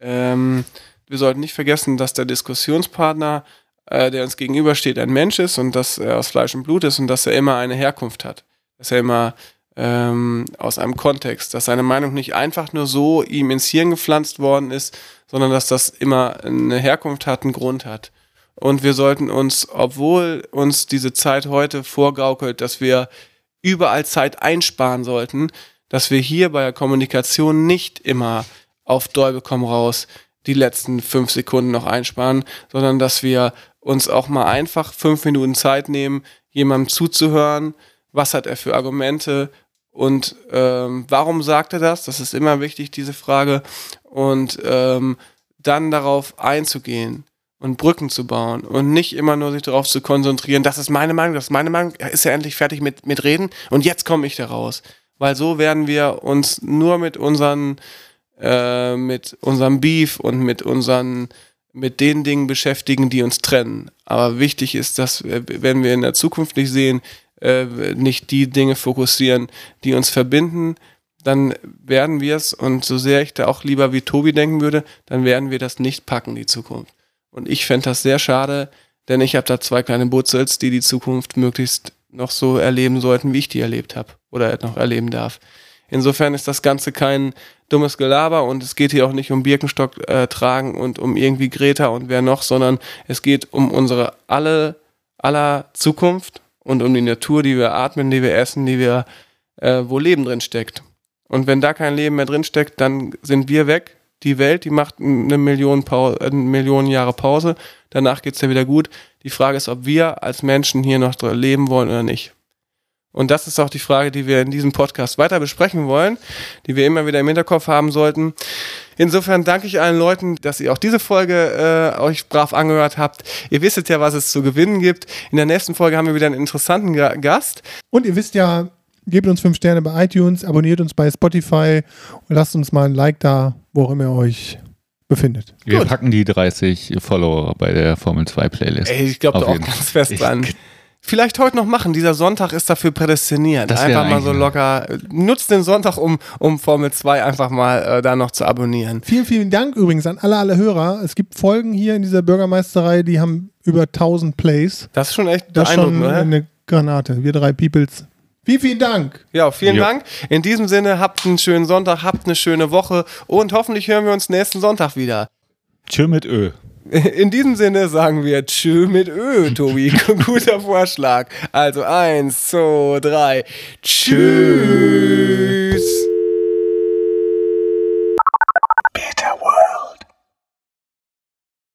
Ähm, wir sollten nicht vergessen, dass der Diskussionspartner, äh, der uns gegenübersteht, ein Mensch ist und dass er aus Fleisch und Blut ist und dass er immer eine Herkunft hat. Dass er immer ähm, aus einem Kontext, dass seine Meinung nicht einfach nur so ihm ins Hirn gepflanzt worden ist, sondern dass das immer eine Herkunft hat, einen Grund hat. Und wir sollten uns, obwohl uns diese Zeit heute vorgaukelt, dass wir überall Zeit einsparen sollten, dass wir hier bei der Kommunikation nicht immer auf Däube komm raus die letzten fünf Sekunden noch einsparen, sondern dass wir uns auch mal einfach fünf Minuten Zeit nehmen, jemandem zuzuhören, was hat er für Argumente und ähm, warum sagt er das? Das ist immer wichtig, diese Frage. Und ähm, dann darauf einzugehen und Brücken zu bauen und nicht immer nur sich darauf zu konzentrieren, das ist meine Meinung, das ist meine Meinung, ist er endlich fertig mit, mit Reden und jetzt komme ich da raus. Weil so werden wir uns nur mit unseren, äh, mit unserem Beef und mit unseren, mit den Dingen beschäftigen, die uns trennen. Aber wichtig ist, dass, wenn wir in der Zukunft nicht sehen, äh, nicht die Dinge fokussieren, die uns verbinden, dann werden wir es, und so sehr ich da auch lieber wie Tobi denken würde, dann werden wir das nicht packen, die Zukunft. Und ich fände das sehr schade, denn ich habe da zwei kleine Butzels, die die Zukunft möglichst noch so erleben sollten, wie ich die erlebt habe oder noch erleben darf. Insofern ist das Ganze kein dummes Gelaber und es geht hier auch nicht um Birkenstock äh, tragen und um irgendwie Greta und wer noch, sondern es geht um unsere alle aller Zukunft und um die Natur, die wir atmen, die wir essen, die wir, äh, wo Leben drin steckt. Und wenn da kein Leben mehr drin steckt, dann sind wir weg. Die Welt, die macht eine Million, Pau äh, eine Million Jahre Pause. Danach geht's ja wieder gut. Die Frage ist, ob wir als Menschen hier noch leben wollen oder nicht. Und das ist auch die Frage, die wir in diesem Podcast weiter besprechen wollen, die wir immer wieder im Hinterkopf haben sollten. Insofern danke ich allen Leuten, dass ihr auch diese Folge äh, euch brav angehört habt. Ihr wisst ja, was es zu gewinnen gibt. In der nächsten Folge haben wir wieder einen interessanten Ga Gast. Und ihr wisst ja, gebt uns fünf Sterne bei iTunes, abonniert uns bei Spotify und lasst uns mal ein Like da, wo auch immer ihr euch befindet. Wir Gut. packen die 30 Follower bei der Formel 2 Playlist. Ey, ich glaube da auch ganz fest Ich- dran. Vielleicht heute noch machen. Dieser Sonntag ist dafür prädestiniert. Das Einfach mal so locker. Nutzt den Sonntag, um, um Formel 2 einfach mal äh, da noch zu abonnieren. Vielen, vielen Dank übrigens an alle, alle Hörer. Es gibt Folgen hier in dieser Bürgermeisterei, die haben über 1000 Plays. Das ist schon echt Das ist schon beeindruckend, oder? eine Granate. Wir drei Peoples. Vielen, vielen Dank. Ja, vielen Jo. Dank. In diesem Sinne, habt einen schönen Sonntag, habt eine schöne Woche und hoffentlich hören wir uns nächsten Sonntag wieder. Tschö mit Ö. In diesem Sinne sagen wir Tschö mit Ö, Tobi. Guter Vorschlag. Also eins, zwei, drei. Tschüss.